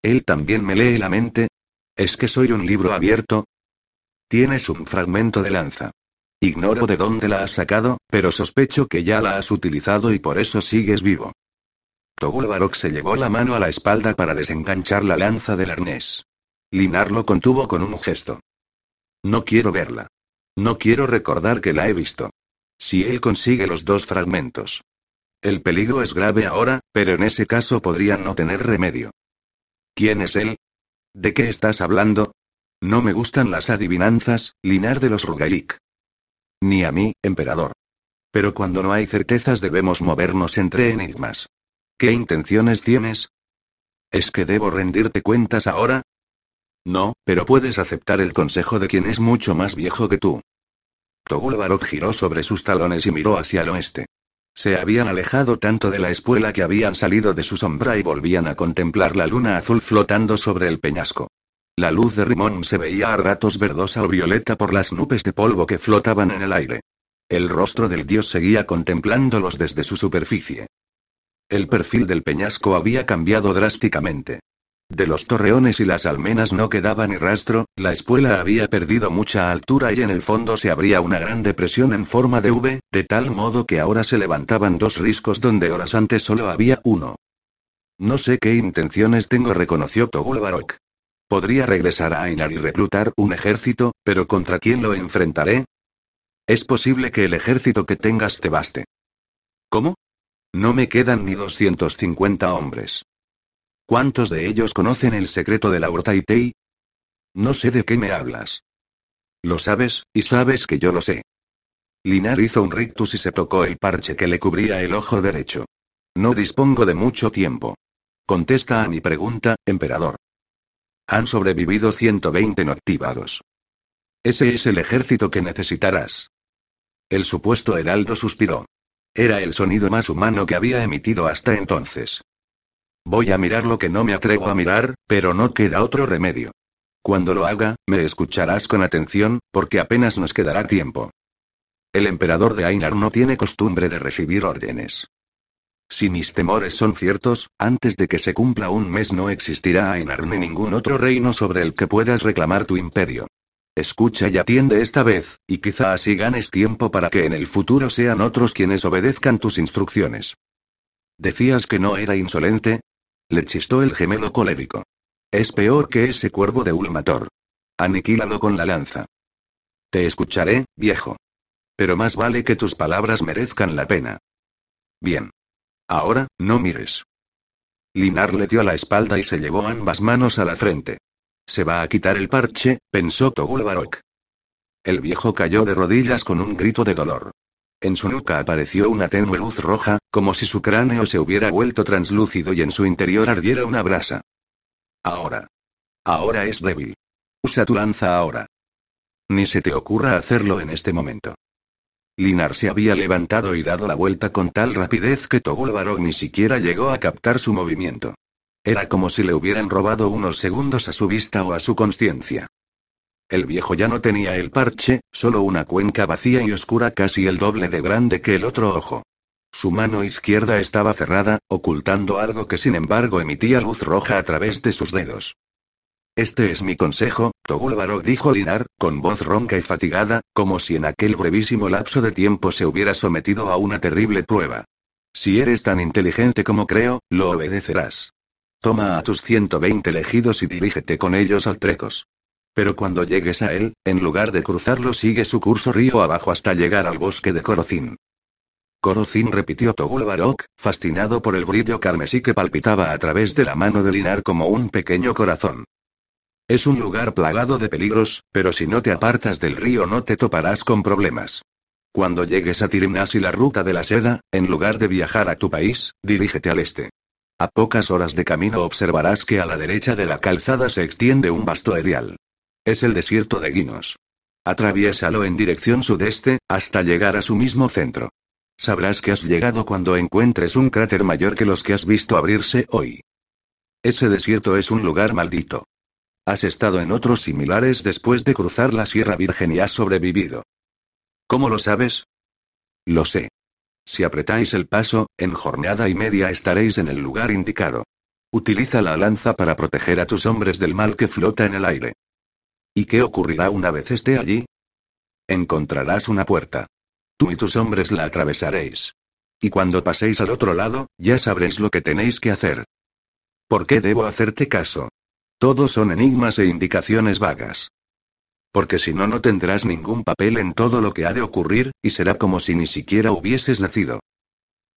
Él también me lee la mente. ¿Es que soy un libro abierto? Tienes un fragmento de lanza. Ignoro de dónde la has sacado, pero sospecho que ya la has utilizado y por eso sigues vivo. Togul Barok se llevó la mano a la espalda para desenganchar la lanza del arnés. Linar lo contuvo con un gesto. No quiero verla. No quiero recordar que la he visto. Si él consigue los dos fragmentos. El peligro es grave ahora, pero en ese caso podrían no tener remedio. ¿Quién es él? ¿De qué estás hablando? No me gustan las adivinanzas, Linar de los Rugaik. Ni a mí, emperador. Pero cuando no hay certezas debemos movernos entre enigmas. ¿Qué intenciones tienes? ¿Es que debo rendirte cuentas ahora? No, pero puedes aceptar el consejo de quien es mucho más viejo que tú. Togul Barok giró sobre sus talones y miró hacia el oeste. Se habían alejado tanto de la espuela que habían salido de su sombra y volvían a contemplar la luna azul flotando sobre el peñasco. La luz de Rimón se veía a ratos verdosa o violeta por las nubes de polvo que flotaban en el aire. El rostro del dios seguía contemplándolos desde su superficie. El perfil del peñasco había cambiado drásticamente. De los torreones y las almenas no quedaba ni rastro, la espuela había perdido mucha altura y en el fondo se abría una gran depresión en forma de V, de tal modo que ahora se levantaban dos riscos donde horas antes solo había uno. No sé qué intenciones tengo, reconoció Togul Barok. Podría regresar a Ainar y reclutar un ejército, pero ¿contra quién lo enfrentaré? Es posible que el ejército que tengas te baste. ¿Cómo? No me quedan ni 250 hombres. ¿Cuántos de ellos conocen el secreto de la Urtaitei? No sé de qué me hablas. Lo sabes, y sabes que yo lo sé. Linar hizo un rictus y se tocó el parche que le cubría el ojo derecho. No dispongo de mucho tiempo. Contesta a mi pregunta, emperador. Han sobrevivido 120 noctívados. Ese es el ejército que necesitarás. El supuesto heraldo suspiró. Era el sonido más humano que había emitido hasta entonces. Voy a mirar lo que no me atrevo a mirar, pero no queda otro remedio. Cuando lo haga, me escucharás con atención, porque apenas nos quedará tiempo. El emperador de Ainar no tiene costumbre de recibir órdenes. Si mis temores son ciertos, antes de que se cumpla un mes no existirá Ainar ni ningún otro reino sobre el que puedas reclamar tu imperio. Escucha y atiende esta vez, y quizá así ganes tiempo para que en el futuro sean otros quienes obedezcan tus instrucciones. ¿Decías que no era insolente? Le chistó el gemelo colérico. Es peor que ese cuervo de Ulmator. Aniquílalo con la lanza. Te escucharé, viejo. Pero más vale que tus palabras merezcan la pena. Bien. Ahora, no mires. Linar le dio la espalda y se llevó ambas manos a la frente. Se va a quitar el parche, pensó Togul Barok. El viejo cayó de rodillas con un grito de dolor. En su nuca apareció una tenue luz roja, como si su cráneo se hubiera vuelto translúcido y en su interior ardiera una brasa. Ahora. Ahora es débil. Usa tu lanza ahora. Ni se te ocurra hacerlo en este momento. Linar se había levantado y dado la vuelta con tal rapidez que Togul Barok ni siquiera llegó a captar su movimiento. Era como si le hubieran robado unos segundos a su vista o a su conciencia. El viejo ya no tenía el parche, solo una cuenca vacía y oscura casi el doble de grande que el otro ojo. Su mano izquierda estaba cerrada, ocultando algo que sin embargo emitía luz roja a través de sus dedos. Este es mi consejo, Togul dijo Linar, con voz ronca y fatigada, como si en aquel brevísimo lapso de tiempo se hubiera sometido a una terrible prueba. Si eres tan inteligente como creo, lo obedecerás. Toma a tus 120 elegidos y dirígete con ellos al Trecos. Pero cuando llegues a él, en lugar de cruzarlo sigue su curso río abajo hasta llegar al bosque de Corocín. Corocín repitió Togul fascinado por el brillo carmesí que palpitaba a través de la mano de Linar como un pequeño corazón. Es un lugar plagado de peligros, pero si no te apartas del río no te toparás con problemas. Cuando llegues a Tirimnas y la ruta de la seda, en lugar de viajar a tu país, dirígete al este. A pocas horas de camino observarás que a la derecha de la calzada se extiende un vasto erial. Es el desierto de Guinos. Atraviésalo en dirección sudeste, hasta llegar a su mismo centro. Sabrás que has llegado cuando encuentres un cráter mayor que los que has visto abrirse hoy. Ese desierto es un lugar maldito. Has estado en otros similares después de cruzar la Sierra Virgen y has sobrevivido. ¿Cómo lo sabes? Lo sé. Si apretáis el paso, en jornada y media estaréis en el lugar indicado. Utiliza la lanza para proteger a tus hombres del mal que flota en el aire. ¿Y qué ocurrirá una vez esté allí? Encontrarás una puerta. Tú y tus hombres la atravesaréis. Y cuando paséis al otro lado, ya sabréis lo que tenéis que hacer. ¿Por qué debo hacerte caso? Todos son enigmas e indicaciones vagas. Porque si no, no tendrás ningún papel en todo lo que ha de ocurrir, y será como si ni siquiera hubieses nacido.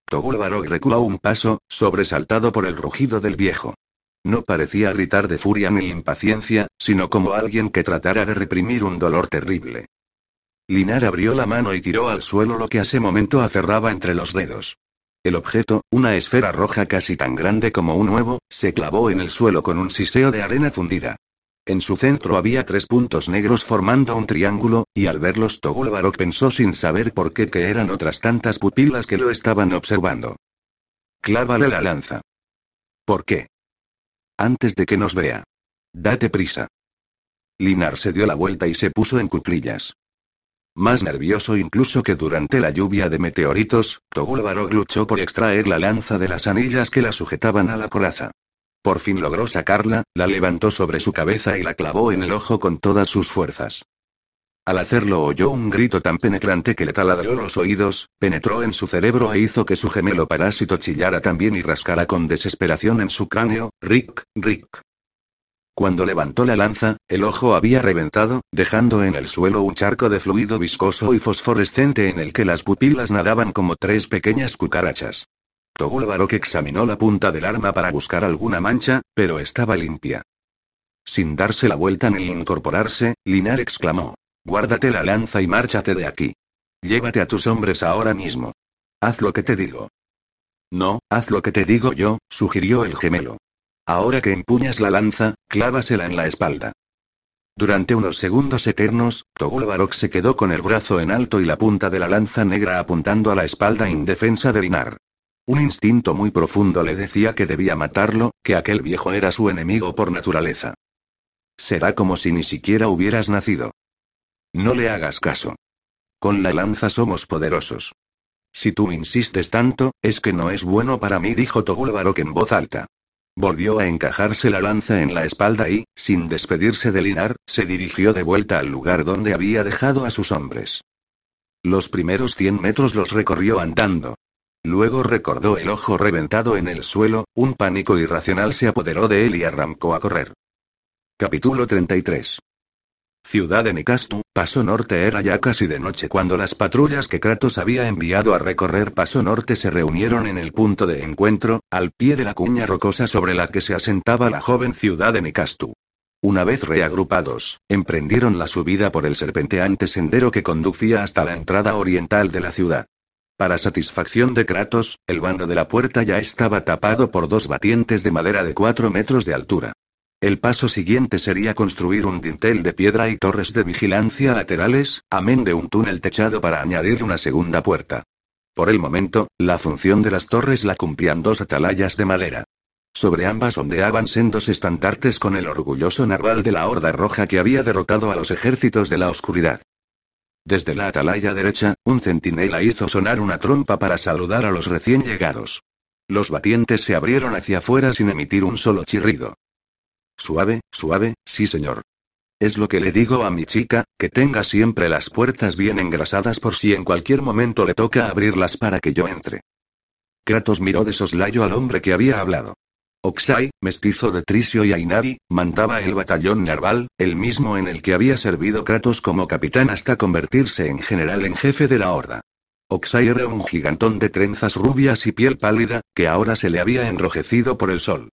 Togul reculó un paso, sobresaltado por el rugido del viejo. No parecía gritar de furia ni impaciencia, sino como alguien que tratara de reprimir un dolor terrible. Linar abrió la mano y tiró al suelo lo que ese momento aferraba entre los dedos. El objeto, una esfera roja casi tan grande como un huevo, se clavó en el suelo con un siseo de arena fundida. En su centro había tres puntos negros formando un triángulo, y al verlos Togul Barok pensó sin saber por qué que eran otras tantas pupilas que lo estaban observando. Clávale la lanza. ¿Por qué? Antes de que nos vea. Date prisa. Linar se dio la vuelta y se puso en cuclillas. Más nervioso incluso que durante la lluvia de meteoritos, Togul luchó por extraer la lanza de las anillas que la sujetaban a la coraza. Por fin logró sacarla, la levantó sobre su cabeza y la clavó en el ojo con todas sus fuerzas. Al hacerlo oyó un grito tan penetrante que le taladró los oídos, penetró en su cerebro e hizo que su gemelo parásito chillara también y rascara con desesperación en su cráneo, Rick, Rick. Cuando levantó la lanza, el ojo había reventado, dejando en el suelo un charco de fluido viscoso y fosforescente en el que las pupilas nadaban como tres pequeñas cucarachas. Togul Barok examinó la punta del arma para buscar alguna mancha, pero estaba limpia. Sin darse la vuelta ni incorporarse, Linar exclamó: Guárdate la lanza y márchate de aquí. Llévate a tus hombres ahora mismo. Haz lo que te digo. No, haz lo que te digo yo, sugirió el gemelo. Ahora que empuñas la lanza, clávasela en la espalda. Durante unos segundos eternos, Togul Barok se quedó con el brazo en alto y la punta de la lanza negra apuntando a la espalda indefensa de Linar. Un instinto muy profundo le decía que debía matarlo, que aquel viejo era su enemigo por naturaleza. Será como si ni siquiera hubieras nacido. No le hagas caso. Con la lanza somos poderosos. Si tú insistes tanto, es que no es bueno para mí, dijo Togul Barok en voz alta. Volvió a encajarse la lanza en la espalda y, sin despedirse de Linar, se dirigió de vuelta al lugar donde había dejado a sus hombres. Los primeros cien metros los recorrió andando. Luego recordó el ojo reventado en el suelo, un pánico irracional se apoderó de él y arrancó a correr. Capítulo 33 Ciudad de Nicastu, Paso Norte era ya casi de noche cuando las patrullas que Kratos había enviado a recorrer Paso Norte se reunieron en el punto de encuentro, al pie de la cuña rocosa sobre la que se asentaba la joven ciudad de Nicastu. Una vez reagrupados, emprendieron la subida por el serpenteante sendero que conducía hasta la entrada oriental de la ciudad. Para satisfacción de Kratos, el bando de la puerta ya estaba tapado por dos batientes de madera de cuatro metros de altura. El paso siguiente sería construir un dintel de piedra y torres de vigilancia laterales, amén de un túnel techado para añadir una segunda puerta. Por el momento, la función de las torres la cumplían dos atalayas de madera. Sobre ambas ondeaban sendos estandartes con el orgulloso narval de la Horda Roja que había derrotado a los ejércitos de la oscuridad. Desde la atalaya derecha, un centinela hizo sonar una trompa para saludar a los recién llegados. Los batientes se abrieron hacia afuera sin emitir un solo chirrido. Suave, suave, sí señor. Es lo que le digo a mi chica, que tenga siempre las puertas bien engrasadas por si en cualquier momento le toca abrirlas para que yo entre. Kratos miró de soslayo al hombre que había hablado. Oxai, mestizo de Trisio y Ainari, mandaba el batallón naval, el mismo en el que había servido Kratos como capitán hasta convertirse en general en jefe de la horda. Oxai era un gigantón de trenzas rubias y piel pálida, que ahora se le había enrojecido por el sol.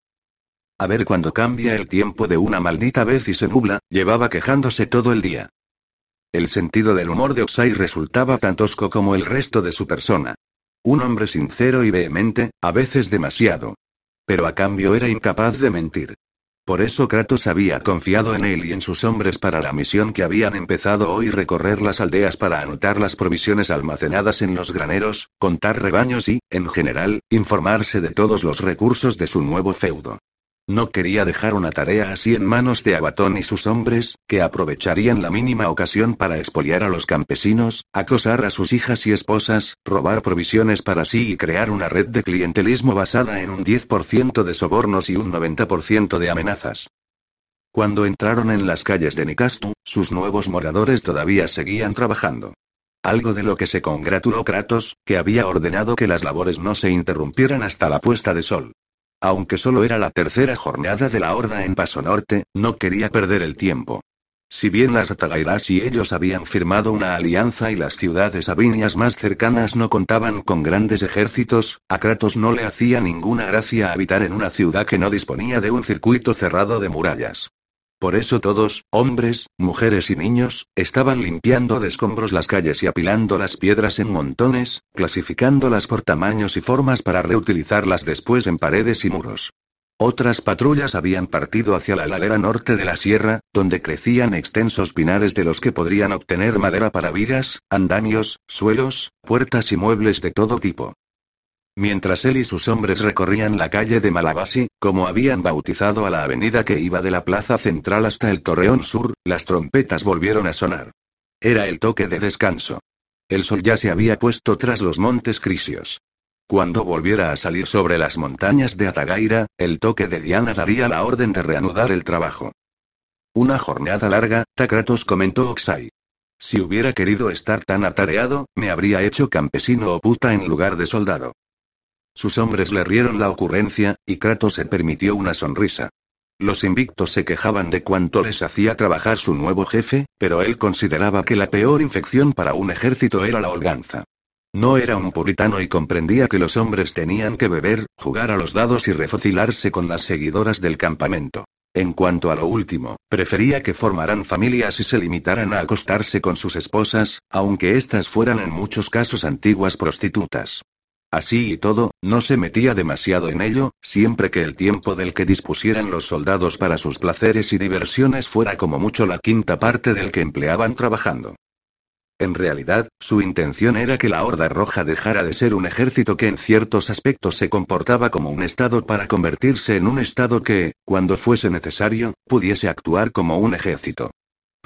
A ver cuando cambia el tiempo de una maldita vez y se nubla, llevaba quejándose todo el día. El sentido del humor de Oxai resultaba tan tosco como el resto de su persona. Un hombre sincero y vehemente, a veces demasiado. Pero a cambio era incapaz de mentir. Por eso Kratos había confiado en él y en sus hombres para la misión que habían empezado hoy recorrer las aldeas para anotar las provisiones almacenadas en los graneros, contar rebaños y, en general, informarse de todos los recursos de su nuevo feudo. No quería dejar una tarea así en manos de Abatón y sus hombres, que aprovecharían la mínima ocasión para expoliar a los campesinos, acosar a sus hijas y esposas, robar provisiones para sí y crear una red de clientelismo basada en un 10% de sobornos y un 90% de amenazas. Cuando entraron en las calles de Nicastu, sus nuevos moradores todavía seguían trabajando. Algo de lo que se congratuló Kratos, que había ordenado que las labores no se interrumpieran hasta la puesta de sol. Aunque solo era la tercera jornada de la Horda en Paso Norte, no quería perder el tiempo. Si bien las Atagairas y ellos habían firmado una alianza y las ciudades abinias más cercanas no contaban con grandes ejércitos, a Kratos no le hacía ninguna gracia habitar en una ciudad que no disponía de un circuito cerrado de murallas. Por eso todos, hombres, mujeres y niños, estaban limpiando de escombros las calles y apilando las piedras en montones, clasificándolas por tamaños y formas para reutilizarlas después en paredes y muros. Otras patrullas habían partido hacia la ladera norte de la sierra, donde crecían extensos pinares de los que podrían obtener madera para vigas, andamios, suelos, puertas y muebles de todo tipo. Mientras él y sus hombres recorrían la calle de Malabasi, como habían bautizado a la avenida que iba de la plaza central hasta el Torreón Sur, las trompetas volvieron a sonar. Era el toque de descanso. El sol ya se había puesto tras los montes Crisios. Cuando volviera a salir sobre las montañas de Atagaira, el toque de Diana daría la orden de reanudar el trabajo. Una jornada larga, Takratos comentó Oxai. Si hubiera querido estar tan atareado, me habría hecho campesino o puta en lugar de soldado. Sus hombres le rieron la ocurrencia, y Kratos se permitió una sonrisa. Los invictos se quejaban de cuánto les hacía trabajar su nuevo jefe, pero él consideraba que la peor infección para un ejército era la holganza. No era un puritano y comprendía que los hombres tenían que beber, jugar a los dados y refocilarse con las seguidoras del campamento. En cuanto a lo último, prefería que formaran familias y se limitaran a acostarse con sus esposas, aunque éstas fueran en muchos casos antiguas prostitutas. Así y todo, no se metía demasiado en ello, siempre que el tiempo del que dispusieran los soldados para sus placeres y diversiones fuera como mucho la quinta parte del que empleaban trabajando. En realidad, su intención era que la Horda Roja dejara de ser un ejército que en ciertos aspectos se comportaba como un Estado para convertirse en un Estado que, cuando fuese necesario, pudiese actuar como un ejército.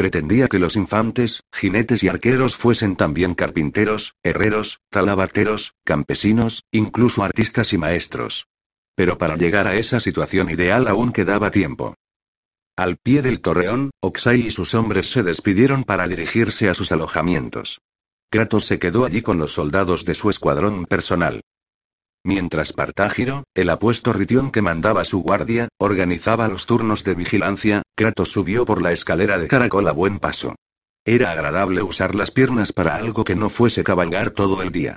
Pretendía que los infantes, jinetes y arqueros fuesen también carpinteros, herreros, talabarteros, campesinos, incluso artistas y maestros. Pero para llegar a esa situación ideal aún quedaba tiempo. Al pie del torreón, Oxai y sus hombres se despidieron para dirigirse a sus alojamientos. Kratos se quedó allí con los soldados de su escuadrón personal. Mientras Partágiro, el apuesto Ritión que mandaba su guardia, organizaba los turnos de vigilancia, Kratos subió por la escalera de caracol a buen paso. Era agradable usar las piernas para algo que no fuese cabalgar todo el día.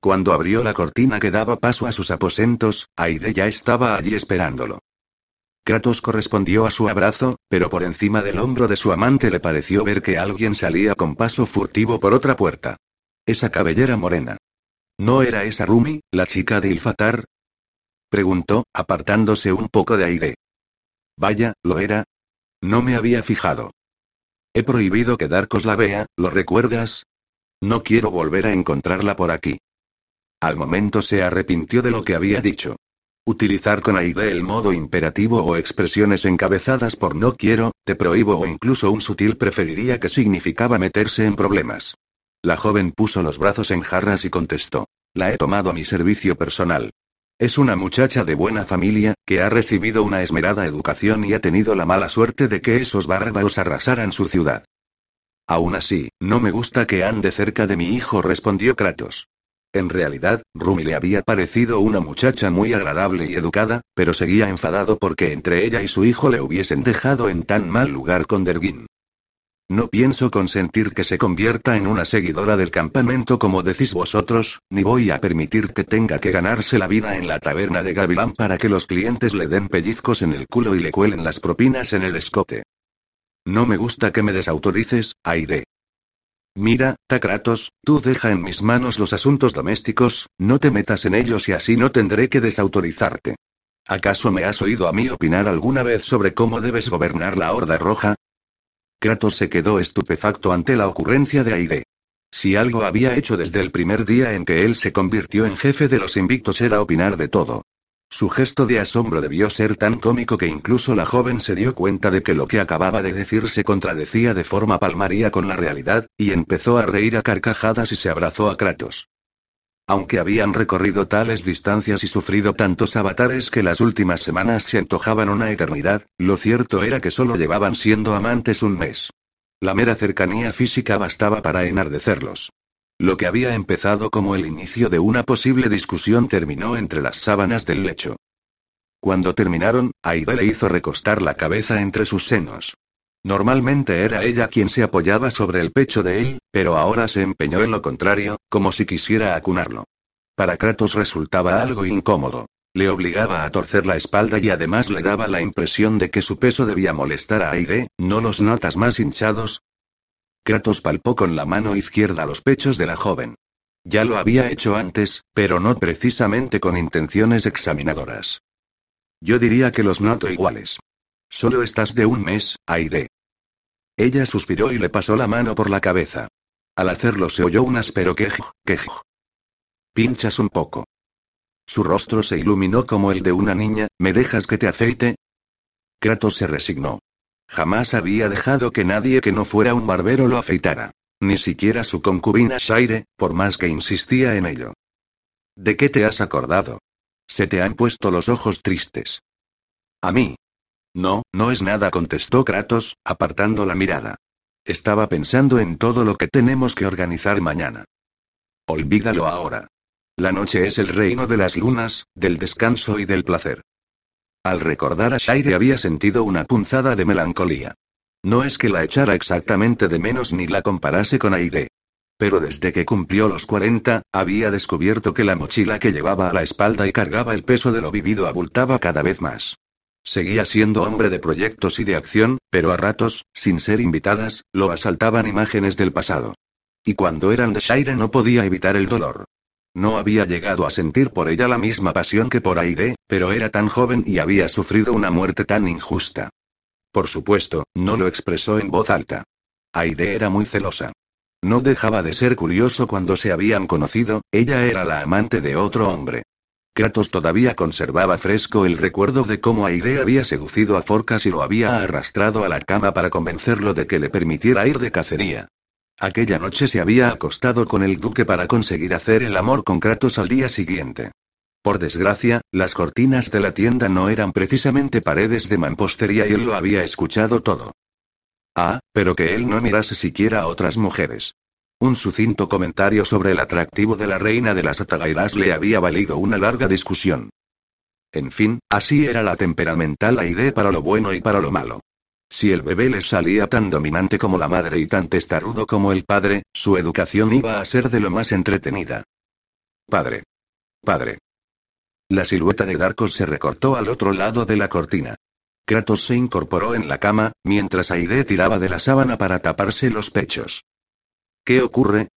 Cuando abrió la cortina que daba paso a sus aposentos, Aide ya estaba allí esperándolo. Kratos correspondió a su abrazo, pero por encima del hombro de su amante le pareció ver que alguien salía con paso furtivo por otra puerta. Esa cabellera morena. ¿No era esa Rumi, la chica de Ilfatar? Preguntó, apartándose un poco de aire. Vaya, lo era. No me había fijado. He prohibido que Darkos la vea, ¿lo recuerdas? No quiero volver a encontrarla por aquí. Al momento se arrepintió de lo que había dicho. Utilizar con Aide el modo imperativo o expresiones encabezadas por no quiero, te prohíbo o incluso un sutil preferiría que significaba meterse en problemas. La joven puso los brazos en jarras y contestó. La he tomado a mi servicio personal. Es una muchacha de buena familia, que ha recibido una esmerada educación y ha tenido la mala suerte de que esos bárbaros arrasaran su ciudad. Aún así, no me gusta que ande cerca de mi hijo, respondió Kratos. En realidad, Rumi le había parecido una muchacha muy agradable y educada, pero seguía enfadado porque entre ella y su hijo le hubiesen dejado en tan mal lugar con Derguin. No pienso consentir que se convierta en una seguidora del campamento como decís vosotros, ni voy a permitir que tenga que ganarse la vida en la taberna de Gavilán para que los clientes le den pellizcos en el culo y le cuelen las propinas en el escote. No me gusta que me desautorices, Aire. Mira, Takratos, tú deja en mis manos los asuntos domésticos, no te metas en ellos y así no tendré que desautorizarte. ¿Acaso me has oído a mí opinar alguna vez sobre cómo debes gobernar la Horda Roja? Kratos se quedó estupefacto ante la ocurrencia de Aide. Si algo había hecho desde el primer día en que él se convirtió en jefe de los invictos era opinar de todo. Su gesto de asombro debió ser tan cómico que incluso la joven se dio cuenta de que lo que acababa de decir se contradecía de forma palmaria con la realidad, y empezó a reír a carcajadas y se abrazó a Kratos. Aunque habían recorrido tales distancias y sufrido tantos avatares que las últimas semanas se antojaban una eternidad, lo cierto era que solo llevaban siendo amantes un mes. La mera cercanía física bastaba para enardecerlos. Lo que había empezado como el inicio de una posible discusión terminó entre las sábanas del lecho. Cuando terminaron, Aida le hizo recostar la cabeza entre sus senos. Normalmente era ella quien se apoyaba sobre el pecho de él, pero ahora se empeñó en lo contrario, como si quisiera acunarlo. Para Kratos resultaba algo incómodo. Le obligaba a torcer la espalda y además le daba la impresión de que su peso debía molestar a Aide, ¿no los notas más hinchados? Kratos palpó con la mano izquierda los pechos de la joven. Ya lo había hecho antes, pero no precisamente con intenciones examinadoras. Yo diría que los noto iguales. Solo estás de un mes, Aide. Ella suspiró y le pasó la mano por la cabeza. Al hacerlo se oyó un áspero quej, quej. Pinchas un poco. Su rostro se iluminó como el de una niña, ¿me dejas que te aceite? Kratos se resignó. Jamás había dejado que nadie que no fuera un barbero lo afeitara. Ni siquiera su concubina Shaire, por más que insistía en ello. ¿De qué te has acordado? Se te han puesto los ojos tristes. A mí, no, no es nada, contestó Kratos, apartando la mirada. Estaba pensando en todo lo que tenemos que organizar mañana. Olvídalo ahora. La noche es el reino de las lunas, del descanso y del placer. Al recordar a Shaire había sentido una punzada de melancolía. No es que la echara exactamente de menos ni la comparase con Aire. Pero desde que cumplió los 40, había descubierto que la mochila que llevaba a la espalda y cargaba el peso de lo vivido abultaba cada vez más. Seguía siendo hombre de proyectos y de acción, pero a ratos, sin ser invitadas, lo asaltaban imágenes del pasado. Y cuando eran de Shire no podía evitar el dolor. No había llegado a sentir por ella la misma pasión que por Aide, pero era tan joven y había sufrido una muerte tan injusta. Por supuesto, no lo expresó en voz alta. Aide era muy celosa. No dejaba de ser curioso cuando se habían conocido, ella era la amante de otro hombre. Kratos todavía conservaba fresco el recuerdo de cómo Aide había seducido a Forcas y lo había arrastrado a la cama para convencerlo de que le permitiera ir de cacería. Aquella noche se había acostado con el duque para conseguir hacer el amor con Kratos al día siguiente. Por desgracia, las cortinas de la tienda no eran precisamente paredes de mampostería y él lo había escuchado todo. Ah, pero que él no mirase siquiera a otras mujeres. Un sucinto comentario sobre el atractivo de la reina de las Atagairas le había valido una larga discusión. En fin, así era la temperamental Aide para lo bueno y para lo malo. Si el bebé le salía tan dominante como la madre y tan testarudo como el padre, su educación iba a ser de lo más entretenida. Padre. Padre. La silueta de Darkos se recortó al otro lado de la cortina. Kratos se incorporó en la cama, mientras Aide tiraba de la sábana para taparse los pechos. ¿Qué ocurre?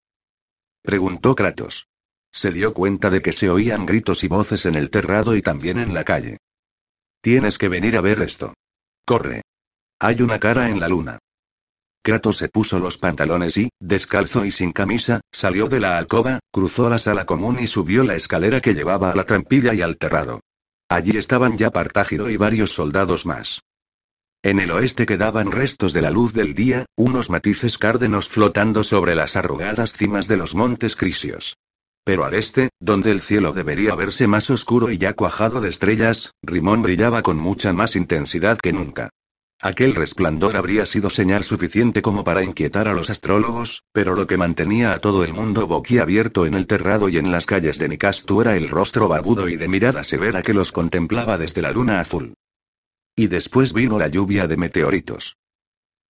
preguntó Kratos. Se dio cuenta de que se oían gritos y voces en el terrado y también en la calle. Tienes que venir a ver esto. Corre. Hay una cara en la luna. Kratos se puso los pantalones y, descalzo y sin camisa, salió de la alcoba, cruzó la sala común y subió la escalera que llevaba a la trampilla y al terrado. Allí estaban ya Partágiro y varios soldados más. En el oeste quedaban restos de la luz del día, unos matices cárdenos flotando sobre las arrugadas cimas de los montes Crisios. Pero al este, donde el cielo debería verse más oscuro y ya cuajado de estrellas, Rimón brillaba con mucha más intensidad que nunca. Aquel resplandor habría sido señal suficiente como para inquietar a los astrólogos, pero lo que mantenía a todo el mundo boquiabierto en el terrado y en las calles de Nicastu era el rostro barbudo y de mirada severa que los contemplaba desde la luna azul. Y después vino la lluvia de meteoritos.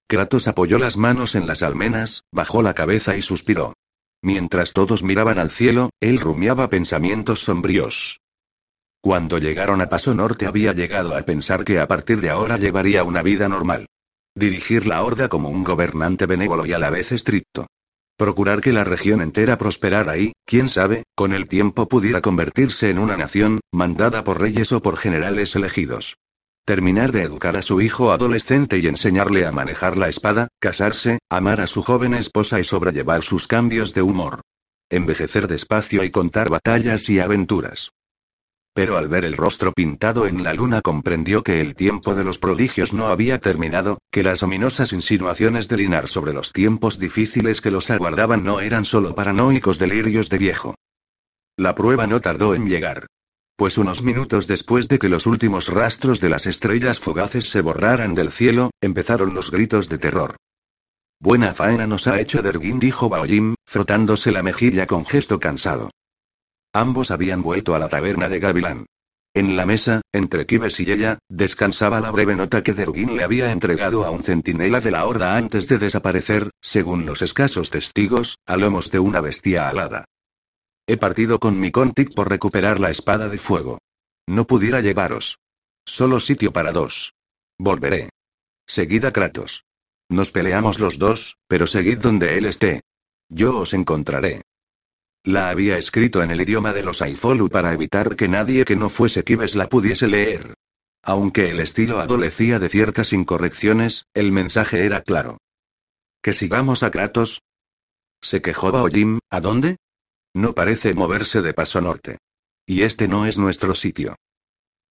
Kratos apoyó las manos en las almenas, bajó la cabeza y suspiró. Mientras todos miraban al cielo, él rumiaba pensamientos sombríos. Cuando llegaron a Paso Norte había llegado a pensar que a partir de ahora llevaría una vida normal. Dirigir la horda como un gobernante benévolo y a la vez estricto. Procurar que la región entera prosperara y, quién sabe, con el tiempo pudiera convertirse en una nación, mandada por reyes o por generales elegidos. Terminar de educar a su hijo adolescente y enseñarle a manejar la espada, casarse, amar a su joven esposa y sobrellevar sus cambios de humor. Envejecer despacio y contar batallas y aventuras. Pero al ver el rostro pintado en la luna comprendió que el tiempo de los prodigios no había terminado, que las ominosas insinuaciones de Linar sobre los tiempos difíciles que los aguardaban no eran solo paranoicos delirios de viejo. La prueba no tardó en llegar. Pues unos minutos después de que los últimos rastros de las estrellas fugaces se borraran del cielo, empezaron los gritos de terror. Buena faena nos ha hecho Derguin, dijo Baojim, frotándose la mejilla con gesto cansado. Ambos habían vuelto a la taberna de Gavilán. En la mesa, entre Kibes y ella, descansaba la breve nota que Derguin le había entregado a un centinela de la horda antes de desaparecer, según los escasos testigos, a lomos de una bestia alada. He partido con mi Contic por recuperar la espada de fuego. No pudiera llevaros. Solo sitio para dos. Volveré. Seguid a Kratos. Nos peleamos los dos, pero seguid donde él esté. Yo os encontraré. La había escrito en el idioma de los Aifolu para evitar que nadie que no fuese Kibes la pudiese leer. Aunque el estilo adolecía de ciertas incorrecciones, el mensaje era claro. ¿Que sigamos a Kratos? Se quejó Baojim, ¿a dónde? No parece moverse de paso norte. Y este no es nuestro sitio.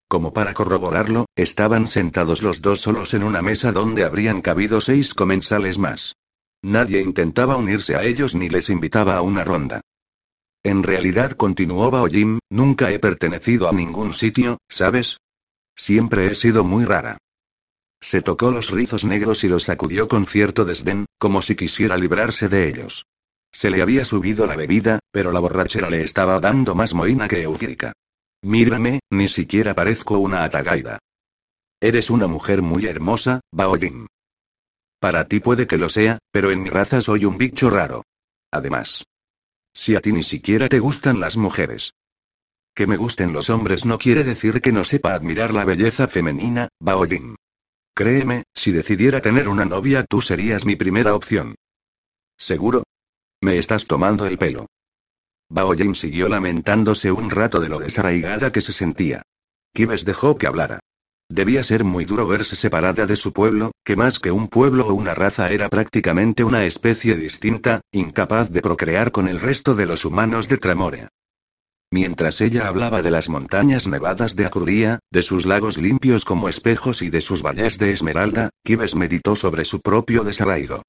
Como para corroborarlo, estaban sentados los dos solos en una mesa donde habrían cabido seis comensales más. Nadie intentaba unirse a ellos ni les invitaba a una ronda. En realidad, continuó Baojim, nunca he pertenecido a ningún sitio, ¿sabes? Siempre he sido muy rara. Se tocó los rizos negros y los sacudió con cierto desdén, como si quisiera librarse de ellos. Se le había subido la bebida, pero la borrachera le estaba dando más moina que eufírica. Mírame, ni siquiera parezco una atagaida. Eres una mujer muy hermosa, Baojin. Para ti puede que lo sea, pero en mi raza soy un bicho raro. Además. Si a ti ni siquiera te gustan las mujeres. Que me gusten los hombres no quiere decir que no sepa admirar la belleza femenina, Baojin. Créeme, si decidiera tener una novia tú serías mi primera opción. ¿Seguro? Me estás tomando el pelo. Bao Jim siguió lamentándose un rato de lo desarraigada que se sentía. Kibes dejó que hablara. Debía ser muy duro verse separada de su pueblo, que más que un pueblo o una raza era prácticamente una especie distinta, incapaz de procrear con el resto de los humanos de Tramorea. Mientras ella hablaba de las montañas nevadas de Acuría, de sus lagos limpios como espejos y de sus valles de esmeralda, Kibes meditó sobre su propio desarraigo.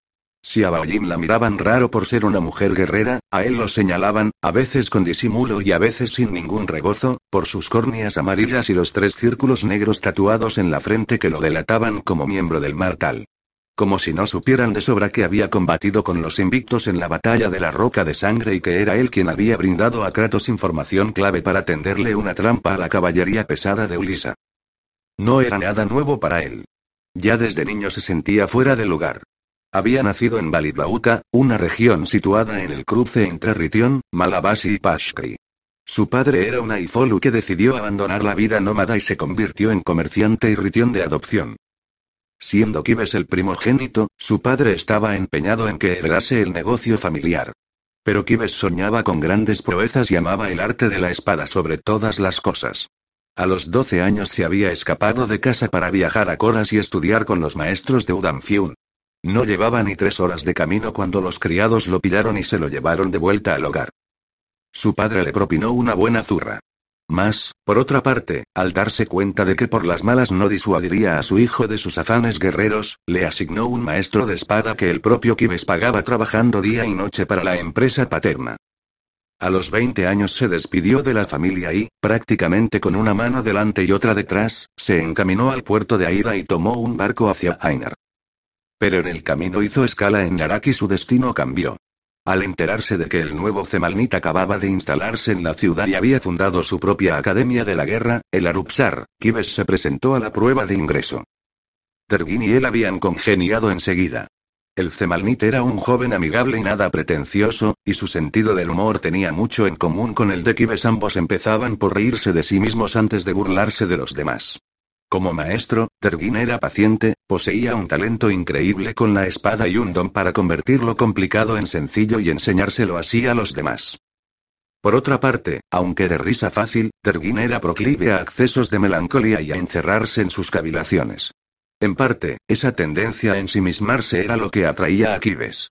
Si a Baoyin la miraban raro por ser una mujer guerrera, a él lo señalaban, a veces con disimulo y a veces sin ningún rebozo, por sus córneas amarillas y los tres círculos negros tatuados en la frente que lo delataban como miembro del Martal. Como si no supieran de sobra que había combatido con los invictos en la batalla de la Roca de Sangre y que era él quien había brindado a Kratos información clave para tenderle una trampa a la caballería pesada de Ulisa. No era nada nuevo para él. Ya desde niño se sentía fuera de lugar. Había nacido en Balibauta, una región situada en el cruce entre Ritión, Malabasi y Pashkri. Su padre era un Aifolu que decidió abandonar la vida nómada y se convirtió en comerciante y Ritión de adopción. Siendo Kibes el primogénito, su padre estaba empeñado en que heredase el negocio familiar. Pero Kibes soñaba con grandes proezas y amaba el arte de la espada sobre todas las cosas. A los 12 años se había escapado de casa para viajar a Coras y estudiar con los maestros de Udamfiun. No llevaba ni tres horas de camino cuando los criados lo pillaron y se lo llevaron de vuelta al hogar. Su padre le propinó una buena zurra. Más, por otra parte, al darse cuenta de que por las malas no disuadiría a su hijo de sus afanes guerreros, le asignó un maestro de espada que el propio Kibes pagaba trabajando día y noche para la empresa paterna. A los 20 años se despidió de la familia y, prácticamente con una mano delante y otra detrás, se encaminó al puerto de Aida y tomó un barco hacia Ainar. Pero en el camino hizo escala en Narak y su destino cambió. Al enterarse de que el nuevo Zemalnit acababa de instalarse en la ciudad y había fundado su propia Academia de la Guerra, el Arupsar, Kibes se presentó a la prueba de ingreso. Tergin y él habían congeniado enseguida. El Zemalnit era un joven amigable y nada pretencioso, y su sentido del humor tenía mucho en común con el de Kibes. Ambos empezaban por reírse de sí mismos antes de burlarse de los demás. Como maestro, Tergin era paciente, poseía un talento increíble con la espada y un don para convertir lo complicado en sencillo y enseñárselo así a los demás. Por otra parte, aunque de risa fácil, Tergin era proclive a accesos de melancolía y a encerrarse en sus cavilaciones. En parte, esa tendencia a ensimismarse era lo que atraía a Kibes.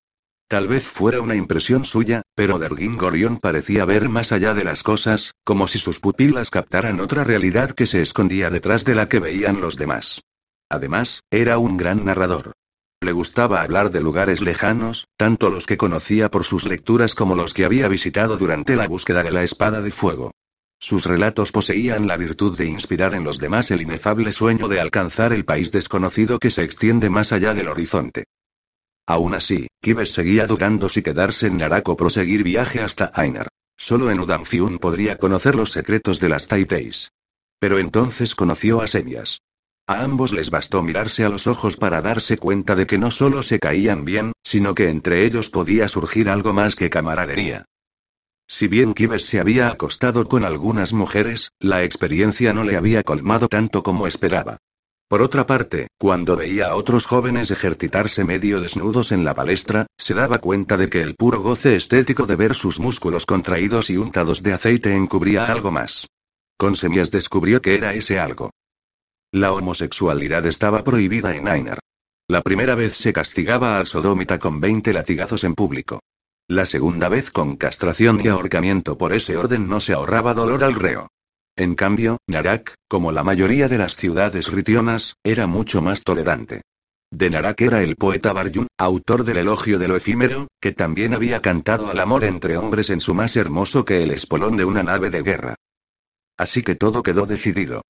Tal vez fuera una impresión suya, pero Dergin Gorion parecía ver más allá de las cosas, como si sus pupilas captaran otra realidad que se escondía detrás de la que veían los demás. Además, era un gran narrador. Le gustaba hablar de lugares lejanos, tanto los que conocía por sus lecturas como los que había visitado durante la búsqueda de la espada de fuego. Sus relatos poseían la virtud de inspirar en los demás el inefable sueño de alcanzar el país desconocido que se extiende más allá del horizonte. Aún así, Kibes seguía dudando si quedarse en Narak o proseguir viaje hasta Ainar. Solo en Udamfiun podría conocer los secretos de las Taiteis. Pero entonces conoció a Semias. A ambos les bastó mirarse a los ojos para darse cuenta de que no solo se caían bien, sino que entre ellos podía surgir algo más que camaradería. Si bien Kibes se había acostado con algunas mujeres, la experiencia no le había colmado tanto como esperaba. Por otra parte, cuando veía a otros jóvenes ejercitarse medio desnudos en la palestra, se daba cuenta de que el puro goce estético de ver sus músculos contraídos y untados de aceite encubría algo más. Con semillas descubrió que era ese algo. La homosexualidad estaba prohibida en Ainar. La primera vez se castigaba al sodómita con 20 latigazos en público. La segunda vez con castración y ahorcamiento por ese orden no se ahorraba dolor al reo. En cambio, Narak, como la mayoría de las ciudades ritionas, era mucho más tolerante. De Narak era el poeta Baryun, autor del elogio de lo efímero, que también había cantado al amor entre hombres en su más hermoso que el espolón de una nave de guerra. Así que todo quedó decidido.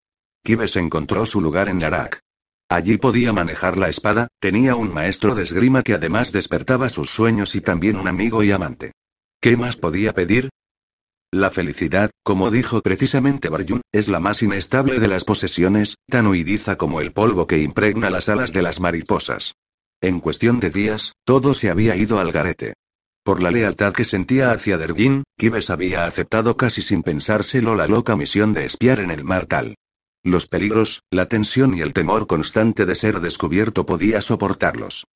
Kibes encontró su lugar en Narak. Allí podía manejar la espada, tenía un maestro de esgrima que además despertaba sus sueños y también un amigo y amante. ¿Qué más podía pedir? La felicidad, como dijo precisamente Baryun, es la más inestable de las posesiones, tan huidiza como el polvo que impregna las alas de las mariposas. En cuestión de días, todo se había ido al garete. Por la lealtad que sentía hacia Dergin, Kibes había aceptado casi sin pensárselo la loca misión de espiar en el mar tal. Los peligros, la tensión y el temor constante de ser descubierto podía soportarlos.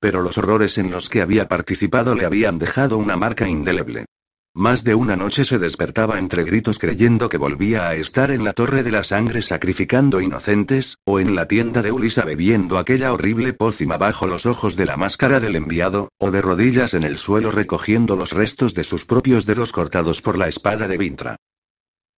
Pero los horrores en los que había participado le habían dejado una marca indeleble. Más de una noche se despertaba entre gritos creyendo que volvía a estar en la Torre de la Sangre sacrificando inocentes, o en la tienda de Ulisa bebiendo aquella horrible pócima bajo los ojos de la máscara del enviado, o de rodillas en el suelo recogiendo los restos de sus propios dedos cortados por la espada de Vintra.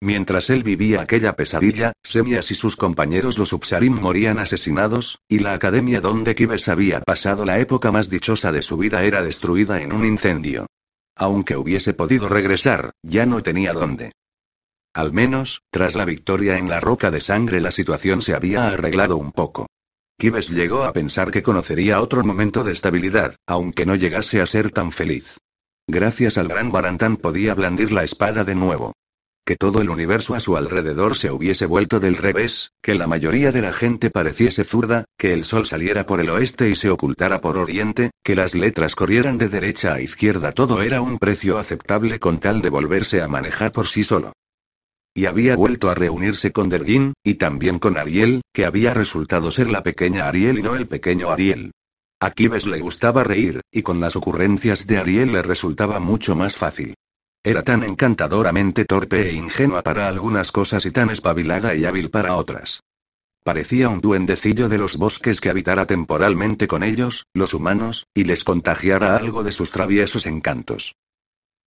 Mientras él vivía aquella pesadilla, Semias y sus compañeros los Upsarim morían asesinados, y la academia donde Kibes había pasado la época más dichosa de su vida era destruida en un incendio. Aunque hubiese podido regresar, ya no tenía dónde. Al menos, tras la victoria en la roca de sangre la situación se había arreglado un poco. Kibes llegó a pensar que conocería otro momento de estabilidad, aunque no llegase a ser tan feliz. Gracias al gran Barantán podía blandir la espada de nuevo que todo el universo a su alrededor se hubiese vuelto del revés, que la mayoría de la gente pareciese zurda, que el sol saliera por el oeste y se ocultara por oriente, que las letras corrieran de derecha a izquierda, todo era un precio aceptable con tal de volverse a manejar por sí solo. Y había vuelto a reunirse con Derguin, y también con Ariel, que había resultado ser la pequeña Ariel y no el pequeño Ariel. A Kibes le gustaba reír, y con las ocurrencias de Ariel le resultaba mucho más fácil. Era tan encantadoramente torpe e ingenua para algunas cosas y tan espabilada y hábil para otras. Parecía un duendecillo de los bosques que habitara temporalmente con ellos, los humanos, y les contagiara algo de sus traviesos encantos.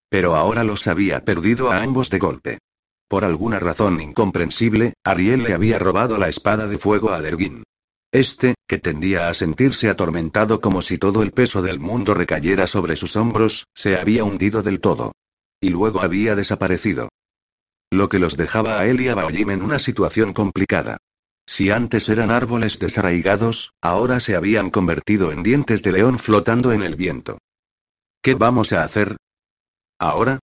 Pero ahora los había perdido a ambos de golpe. Por alguna razón incomprensible, Ariel le había robado la espada de fuego a Derguin. Este, que tendía a sentirse atormentado como si todo el peso del mundo recayera sobre sus hombros, se había hundido del todo. Y luego había desaparecido. Lo que los dejaba a él y a Baoyim en una situación complicada. Si antes eran árboles desarraigados, ahora se habían convertido en dientes de león flotando en el viento. ¿Qué vamos a hacer? ¿Ahora?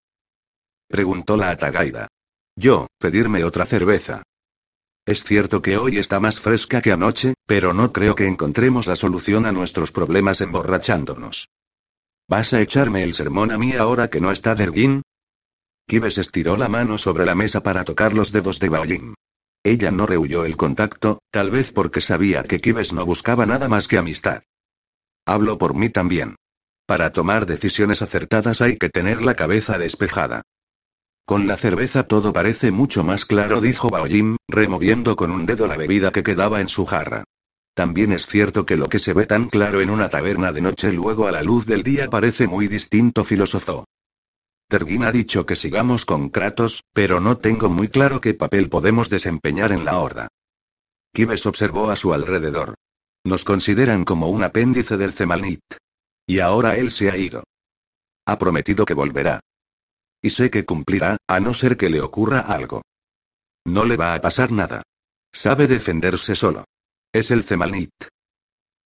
preguntó la Atagaida. Yo, pedirme otra cerveza. Es cierto que hoy está más fresca que anoche, pero no creo que encontremos la solución a nuestros problemas emborrachándonos. ¿Vas a echarme el sermón a mí ahora que no está Derguin? Kibes estiró la mano sobre la mesa para tocar los dedos de Baoyin. Ella no rehuyó el contacto, tal vez porque sabía que Kibes no buscaba nada más que amistad. Hablo por mí también. Para tomar decisiones acertadas hay que tener la cabeza despejada. Con la cerveza todo parece mucho más claro, dijo Baoyin, removiendo con un dedo la bebida que quedaba en su jarra. También es cierto que lo que se ve tan claro en una taberna de noche luego a la luz del día parece muy distinto, filosofó. Tergin ha dicho que sigamos con Kratos, pero no tengo muy claro qué papel podemos desempeñar en la horda. Kibes observó a su alrededor. Nos consideran como un apéndice del Zemalnit. Y ahora él se ha ido. Ha prometido que volverá. Y sé que cumplirá, a no ser que le ocurra algo. No le va a pasar nada. Sabe defenderse solo. Es el Zemalnit.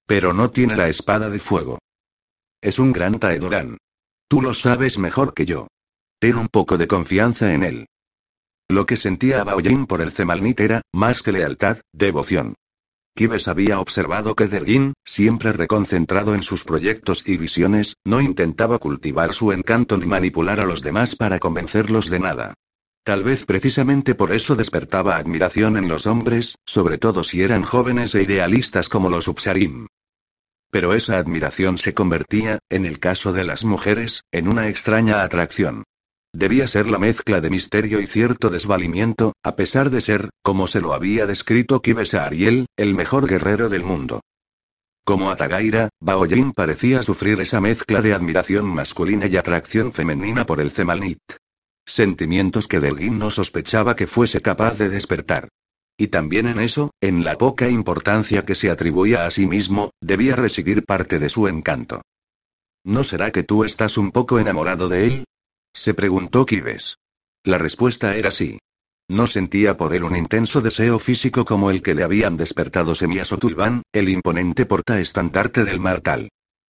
Pero no tiene la espada de fuego. Es un gran Taedorán. Tú lo sabes mejor que yo. Ten un poco de confianza en él. Lo que sentía Baoyin por el Zemalnit era, más que lealtad, devoción. Kibes había observado que Dergin, siempre reconcentrado en sus proyectos y visiones, no intentaba cultivar su encanto ni manipular a los demás para convencerlos de nada. Tal vez precisamente por eso despertaba admiración en los hombres, sobre todo si eran jóvenes e idealistas como los Upsarim. Pero esa admiración se convertía, en el caso de las mujeres, en una extraña atracción. Debía ser la mezcla de misterio y cierto desvalimiento, a pesar de ser, como se lo había descrito Kibes a Ariel, el mejor guerrero del mundo. Como Atagaira, Baoyin parecía sufrir esa mezcla de admiración masculina y atracción femenina por el Zemalnit. Sentimientos que Delgin no sospechaba que fuese capaz de despertar. Y también en eso, en la poca importancia que se atribuía a sí mismo, debía residir parte de su encanto. ¿No será que tú estás un poco enamorado de él? se preguntó Kibes. La respuesta era sí. No sentía por él un intenso deseo físico como el que le habían despertado Semias o Tulban, el imponente portaestandarte del Martal.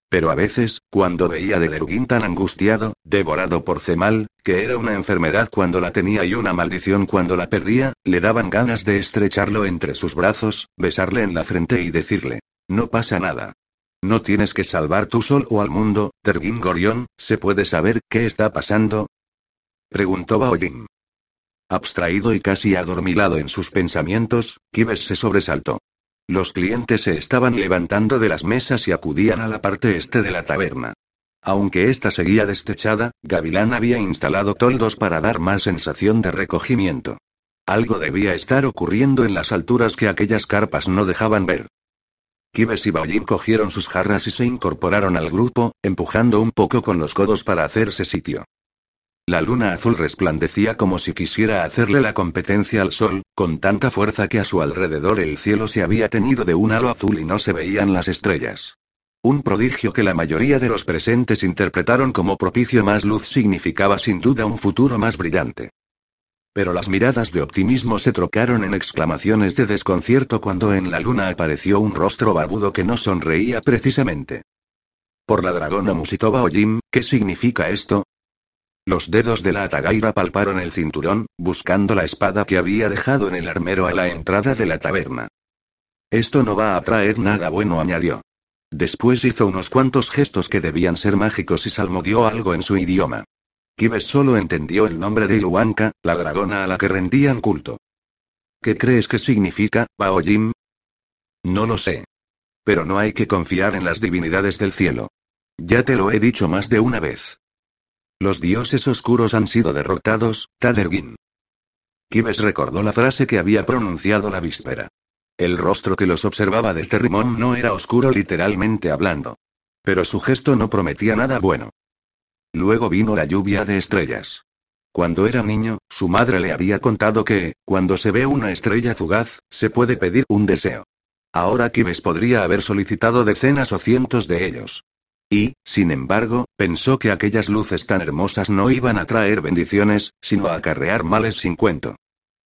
Pero a veces, cuando veía a Derguin tan angustiado, devorado por Cemal, que era una enfermedad cuando la tenía y una maldición cuando la perdía, le daban ganas de estrecharlo entre sus brazos, besarle en la frente y decirle: No pasa nada. No tienes que salvar tú o al mundo, Tergin Gorión, ¿se puede saber qué está pasando? Preguntó Baoyin. Abstraído y casi adormilado en sus pensamientos, Kibes se sobresaltó. Los clientes se estaban levantando de las mesas y acudían a la parte este de la taberna. Aunque ésta seguía destechada, Gavilán había instalado toldos para dar más sensación de recogimiento. Algo debía estar ocurriendo en las alturas que aquellas carpas no dejaban ver. Kibes y Baoyin cogieron sus jarras y se incorporaron al grupo, empujando un poco con los codos para hacerse sitio. La luna azul resplandecía como si quisiera hacerle la competencia al sol, con tanta fuerza que a su alrededor el cielo se había tenido de un halo azul y no se veían las estrellas. Un prodigio que la mayoría de los presentes interpretaron como propicio más luz significaba sin duda un futuro más brillante. Pero las miradas de optimismo se trocaron en exclamaciones de desconcierto cuando en la luna apareció un rostro barbudo que no sonreía precisamente. Por la dragona Musitoba Ojim, ¿qué significa esto? Los dedos de la Atagaira palparon el cinturón, buscando la espada que había dejado en el armero a la entrada de la taberna. Esto no va a traer nada bueno, añadió. Después hizo unos cuantos gestos que debían ser mágicos y salmodió algo en su idioma. Kibes solo entendió el nombre de Iluanka, la dragona a la que rendían culto. ¿Qué crees que significa, Baojim? No lo sé. Pero no hay que confiar en las divinidades del cielo. Ya te lo he dicho más de una vez. Los dioses oscuros han sido derrotados, Tadergin. Kibes recordó la frase que había pronunciado la víspera. El rostro que los observaba desde Rimón no era oscuro literalmente hablando. Pero su gesto no prometía nada bueno. Luego vino la lluvia de estrellas. Cuando era niño, su madre le había contado que, cuando se ve una estrella fugaz, se puede pedir un deseo. Ahora Kibes podría haber solicitado decenas o cientos de ellos. Y, sin embargo, pensó que aquellas luces tan hermosas no iban a traer bendiciones, sino a acarrear males sin cuento.